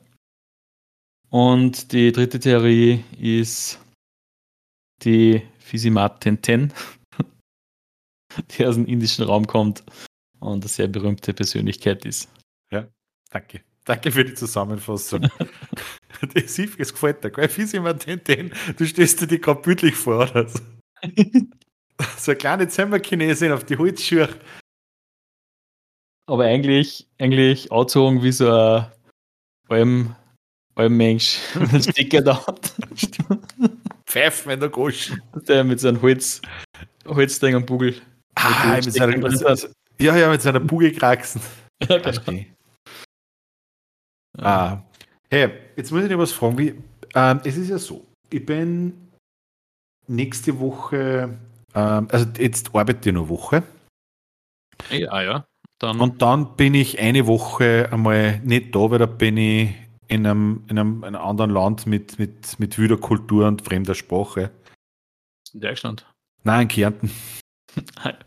Und die dritte Theorie ist die Fisimat Tenten, <laughs> die aus dem indischen Raum kommt und eine sehr berühmte Persönlichkeit ist. Ja, danke. Danke für die Zusammenfassung. <laughs> das hilft, es gefällt dir. Fisimat Tenten, du stellst dir die gerade bildlich vor, oder so. <laughs> so eine kleine Zimmerchinesin auf die Holzschuhe. Aber eigentlich, eigentlich angezogen wie so ein allem, allem Mensch, <laughs> ein Sticker da hat. Pfeifen in der Gosch. Der mit seinem Holz, Holzding am Bugel. Ah, mit seiner, ja, ja, mit seiner Bugelkraxen. Ja, genau. Ah. Hey, jetzt muss ich dir was fragen. Wie, ähm, es ist ja so, ich bin nächste Woche, ähm, also jetzt arbeite ich noch eine Woche. Ja, ja. Dann. Und dann bin ich eine Woche einmal nicht da, weil da bin ich in einem, in einem, einem anderen Land mit, mit, mit wilder Kultur und fremder Sprache. In Deutschland? Nein, in Kärnten. <laughs>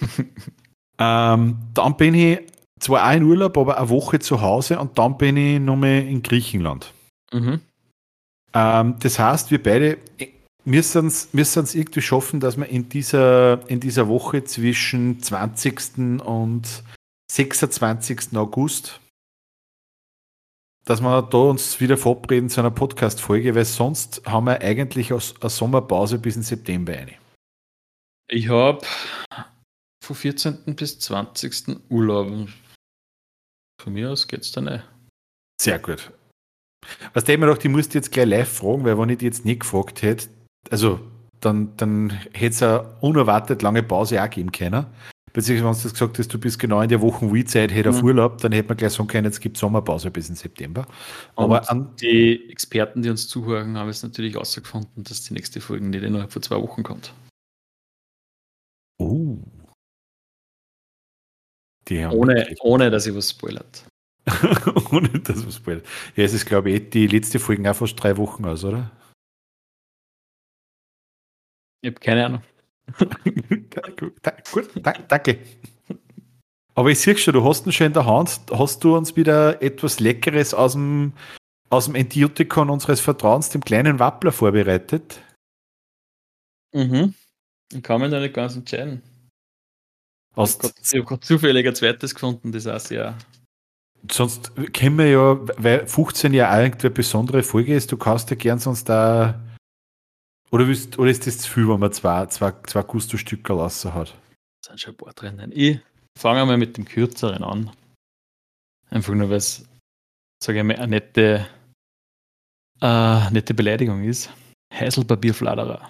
<laughs> ähm, dann bin ich zwar auch in Urlaub, aber eine Woche zu Hause und dann bin ich nochmal in Griechenland. Mhm. Ähm, das heißt, wir beide müssen es irgendwie schaffen, dass wir in dieser, in dieser Woche zwischen 20. und 26. August dass wir da uns wieder verabreden zu einer Podcast-Folge, weil sonst haben wir eigentlich eine Sommerpause bis in September eine. Ich habe vom 14. bis 20. Urlaub. Von mir aus geht's dann nicht. Sehr gut. Was der mir doch, die musst du jetzt gleich live fragen, weil wenn ich die jetzt nicht gefragt hätte, also dann, dann hätte es eine unerwartet lange Pause auch geben können. Beziehungsweise, wenn du das gesagt hast, du bist genau in der Woche Weed-Zeit, hätte auf mhm. Urlaub, dann hätte man gleich sagen können, jetzt gibt es Sommerpause bis in September. Aber die Experten, die uns zuhören, haben es natürlich herausgefunden, dass die nächste Folge nicht innerhalb von zwei Wochen kommt. Oh. Ohne, <laughs> ohne, dass ich was spoilert. ohne, dass was spoilert. Ja, es ist, glaube ich, die letzte Folge auch fast drei Wochen aus, oder? Ich habe keine Ahnung. <laughs> Gut, danke. Aber ich sehe schon, du hast ihn schon in der Hand. Hast du uns wieder etwas Leckeres aus dem, aus dem Antibiotikon unseres Vertrauens, dem kleinen Wappler, vorbereitet? Mhm. Ich kann mich da nicht ganz entscheiden. Hast ich habe gerade zufällig ein zweites gefunden, das auch sehr. Sonst kennen wir ja, weil 15 Jahre alt eine besondere Folge ist, du kannst ja gern sonst da. Oder, willst, oder ist das zu viel, wenn man zwei, zwei, zwei Gusto-Stücke lassen hat? Da sind schon ein paar drinnen. Ich fange mal mit dem kürzeren an. Einfach nur, weil es, sage ich mal, eine nette, äh, nette Beleidigung ist. Heiselpapierfladerer.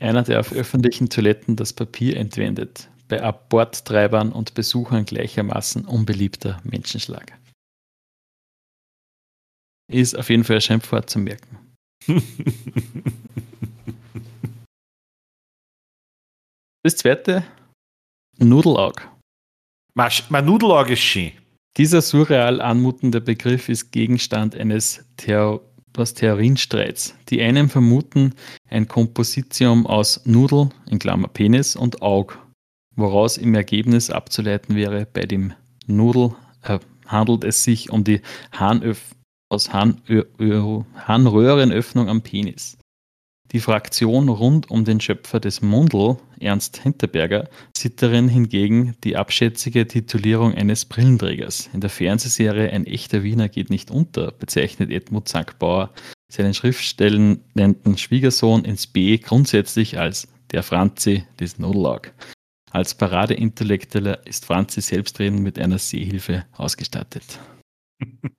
Einer, der auf öffentlichen Toiletten das Papier entwendet. Bei Aborttreibern und Besuchern gleichermaßen unbeliebter Menschenschlag. Ist auf jeden Fall ein Schimpfwort zu merken. <laughs> das zweite, Nudelaug. Mein Nudelaug ist schön. Dieser surreal anmutende Begriff ist Gegenstand eines was Theorienstreits. Die einen vermuten ein Kompositium aus Nudel, in Klammer Penis, und Aug, woraus im Ergebnis abzuleiten wäre, bei dem Nudel äh, handelt es sich um die Harnöf aus Harn Harnröhrenöffnung am Penis. Die Fraktion rund um den Schöpfer des Mundl, Ernst Hinterberger, sieht darin hingegen die abschätzige Titulierung eines Brillenträgers. In der Fernsehserie Ein echter Wiener geht nicht unter bezeichnet Edmund Sankbauer seinen schriftstellenden Schwiegersohn ins B grundsätzlich als der Franzi des Nodelag. Als Paradeintellektueller ist Franzi selbstredend mit einer Sehhilfe ausgestattet. <laughs>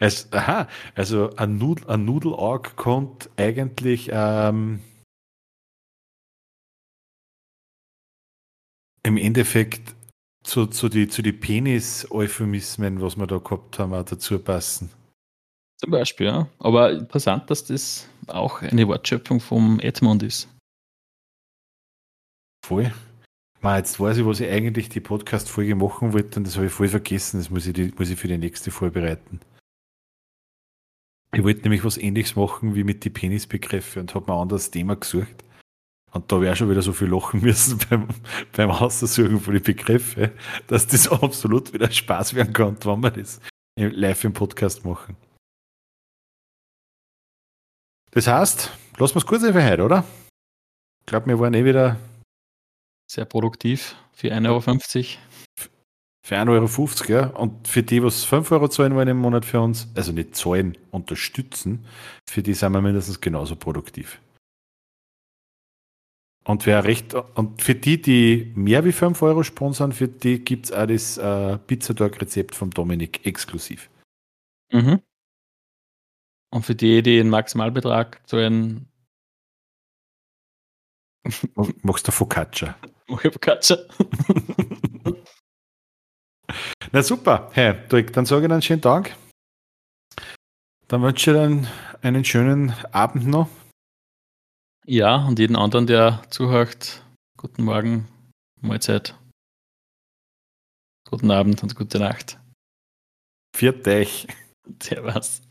Es, aha, also ein, Nudel, ein Nudelorg kommt eigentlich ähm, im Endeffekt zu, zu die, zu die Penis-Euphemismen, was wir da gehabt haben, auch dazu passen. Zum Beispiel, ja. Aber interessant, dass das auch eine Wortschöpfung vom Edmund ist. Voll. Man, jetzt weiß ich, was ich eigentlich die Podcast-Folge machen wollte und das habe ich voll vergessen. Das muss ich, muss ich für die nächste vorbereiten. Ich wollte nämlich was ähnliches machen wie mit den Penisbegriffen und habe mir ein anderes Thema gesucht. Und da wäre schon wieder so viel lachen <laughs> müssen beim, beim Aussuchen von den Begriffen, dass das <laughs> absolut wieder Spaß werden kann, wenn wir das live im Podcast machen. Das heißt, lassen wir es kurz einfach heute, oder? Ich glaube, wir waren eh wieder sehr produktiv für 1,50 Euro. Für 1,50 Euro, ja. Und für die, was 5 Euro zahlen wollen im Monat für uns, also nicht zahlen, unterstützen, für die sind wir mindestens genauso produktiv. Und wer recht, und für die, die mehr wie 5 Euro sponsern, für die gibt es auch das äh, Pizzadog-Rezept vom Dominik exklusiv. Mhm. Und für die, die den Maximalbetrag zahlen. <laughs> Machst du Focaccia? Mach ich Focaccia. <laughs> Na super, hey, Dirk, dann sage ich einen schönen Tag. Dann wünsche ich dir einen, einen schönen Abend noch. Ja, und jeden anderen, der zuhört, guten Morgen, Mahlzeit, guten Abend und gute Nacht. Viert euch. <laughs> Servus.